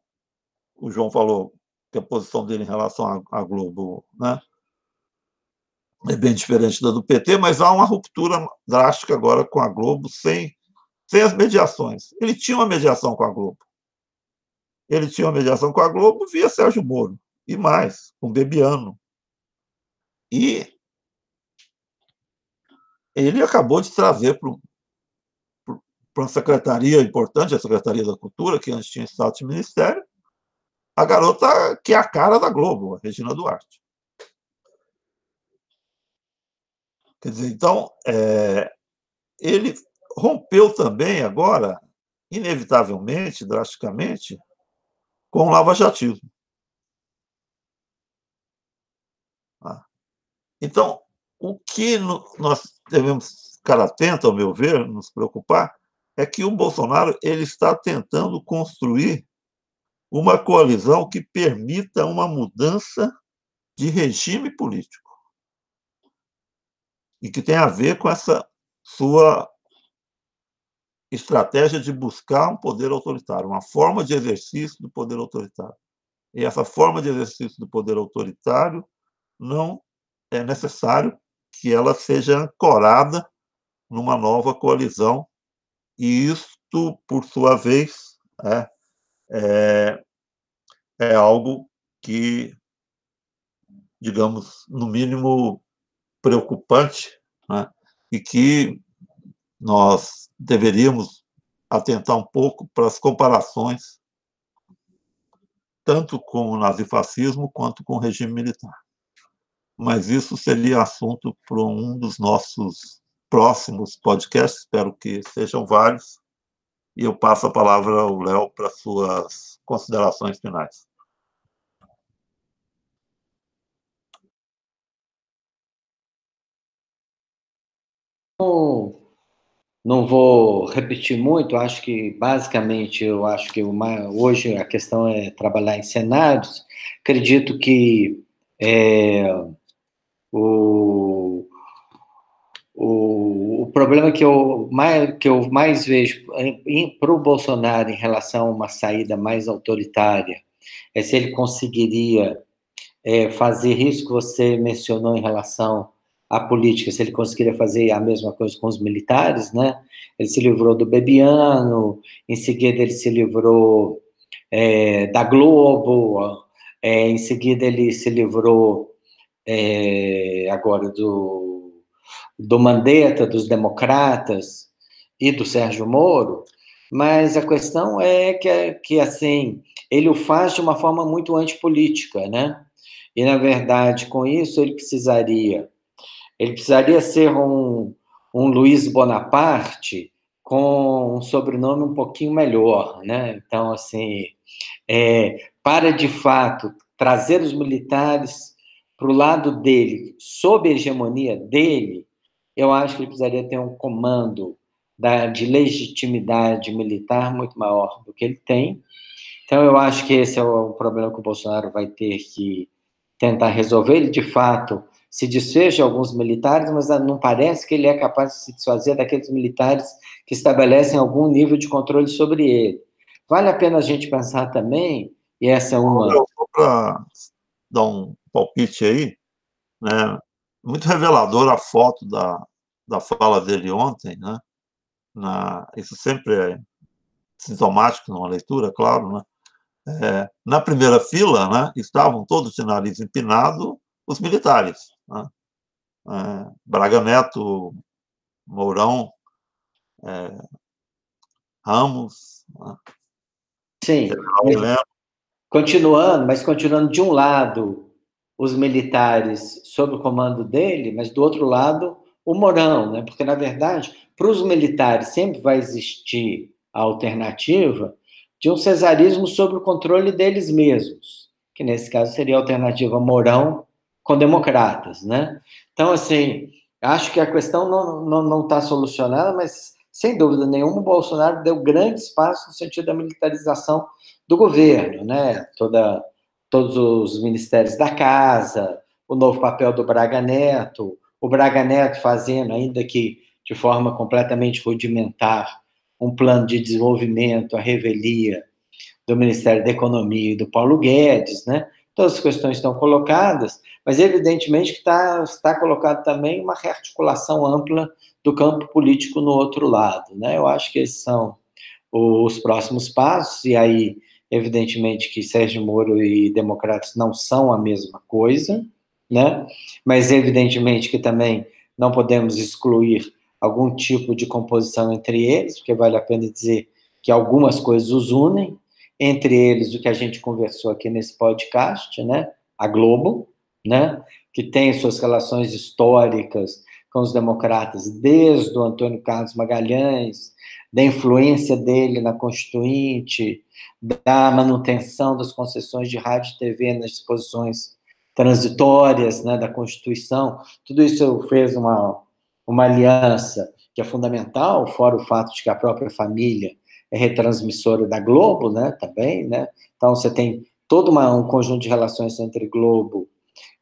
O João falou que a posição dele em relação à Globo né? é bem diferente da do PT, mas há uma ruptura drástica agora com a Globo, sem, sem as mediações. Ele tinha uma mediação com a Globo. Ele tinha uma mediação com a Globo via Sérgio Moro, e mais, com Bebiano. E ele acabou de trazer para uma secretaria importante, a Secretaria da Cultura, que antes tinha estado de ministério, a garota que é a cara da Globo, a Regina Duarte. Quer dizer, então, é, ele rompeu também agora, inevitavelmente, drasticamente, com o lava-jatismo. Ah. Então, o que nós devemos ficar atento, ao meu ver, nos preocupar, é que o Bolsonaro ele está tentando construir uma coalizão que permita uma mudança de regime político e que tem a ver com essa sua estratégia de buscar um poder autoritário, uma forma de exercício do poder autoritário. E essa forma de exercício do poder autoritário não é necessário que ela seja ancorada numa nova coalizão, e isto, por sua vez, é, é, é algo que, digamos, no mínimo preocupante né? e que nós deveríamos atentar um pouco para as comparações tanto com o nazifascismo quanto com o regime militar. Mas isso seria assunto para um dos nossos próximos podcasts, espero que sejam vários, e eu passo a palavra ao Léo para suas considerações finais. Não, não vou repetir muito, acho que basicamente eu acho que uma, hoje a questão é trabalhar em cenários. Acredito que é, o, o, o problema que eu mais, que eu mais vejo para o Bolsonaro em relação a uma saída mais autoritária é se ele conseguiria é, fazer isso que você mencionou em relação a política, se ele conseguiria fazer a mesma coisa com os militares, né? Ele se livrou do Bebiano, em seguida ele se livrou é, da Globo, é, em seguida ele se livrou é, agora do, do Mandetta, dos democratas e do Sérgio Moro, mas a questão é que, que assim, ele o faz de uma forma muito antipolítica, né? E, na verdade, com isso, ele precisaria ele precisaria ser um, um Luiz Bonaparte com um sobrenome um pouquinho melhor, né? Então, assim, é, para de fato trazer os militares para o lado dele, sob a hegemonia dele, eu acho que ele precisaria ter um comando da, de legitimidade militar muito maior do que ele tem. Então, eu acho que esse é o problema que o Bolsonaro vai ter que tentar resolver. Ele, de fato, se desfez de alguns militares, mas não parece que ele é capaz de se desfazer daqueles militares que estabelecem algum nível de controle sobre ele. Vale a pena a gente pensar também, e essa é uma. Para dar um palpite aí, né? muito revelador a foto da, da fala dele ontem, né? Na, isso sempre é sintomático numa leitura, claro, né? É, na primeira fila, né, estavam todos de nariz empinado os militares. Né? É, Braga Neto, Mourão, é, Ramos. Né? Sim. Continuando, mas continuando de um lado os militares sob o comando dele, mas do outro lado o Mourão, né? Porque na verdade, para os militares sempre vai existir a alternativa de um cesarismo sob o controle deles mesmos, que nesse caso seria a alternativa Mourão com democratas, né? Então, assim, acho que a questão não está solucionada, mas, sem dúvida nenhuma, o Bolsonaro deu grande espaço no sentido da militarização do governo, né? Toda, todos os ministérios da casa, o novo papel do Braga Neto, o Braga Neto fazendo, ainda que de forma completamente rudimentar, um plano de desenvolvimento, a revelia do Ministério da Economia e do Paulo Guedes, né? Todas as questões estão colocadas, mas evidentemente que está, está colocado também uma rearticulação ampla do campo político no outro lado, né? Eu acho que esses são os próximos passos, e aí, evidentemente, que Sérgio Moro e democratas não são a mesma coisa, né? Mas, evidentemente, que também não podemos excluir algum tipo de composição entre eles, porque vale a pena dizer que algumas coisas os unem, entre eles o que a gente conversou aqui nesse podcast, né? A Globo, né? Que tem suas relações históricas com os democratas desde o Antônio Carlos Magalhães, da influência dele na Constituinte, da manutenção das concessões de rádio e TV nas disposições transitórias né, da Constituição, tudo isso fez uma, uma aliança que é fundamental, fora o fato de que a própria família é retransmissora da Globo, né, também, né, então você tem todo uma, um conjunto de relações entre Globo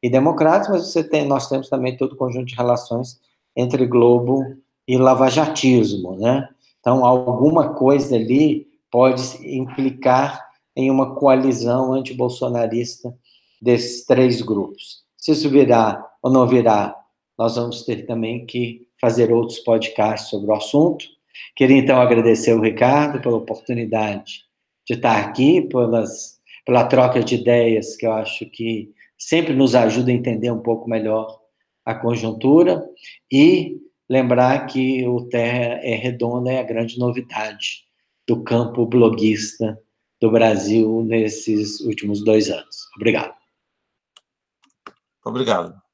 e democratas, mas você tem, nós temos também todo o conjunto de relações entre Globo e lavajatismo, né, então alguma coisa ali pode implicar em uma coalizão antibolsonarista desses três grupos. Se isso virá ou não virá, nós vamos ter também que fazer outros podcasts sobre o assunto. Queria então agradecer ao Ricardo pela oportunidade de estar aqui, pelas, pela troca de ideias, que eu acho que sempre nos ajuda a entender um pouco melhor a conjuntura, e lembrar que o Terra é Redonda é a grande novidade do campo bloguista do Brasil nesses últimos dois anos. Obrigado. Obrigado.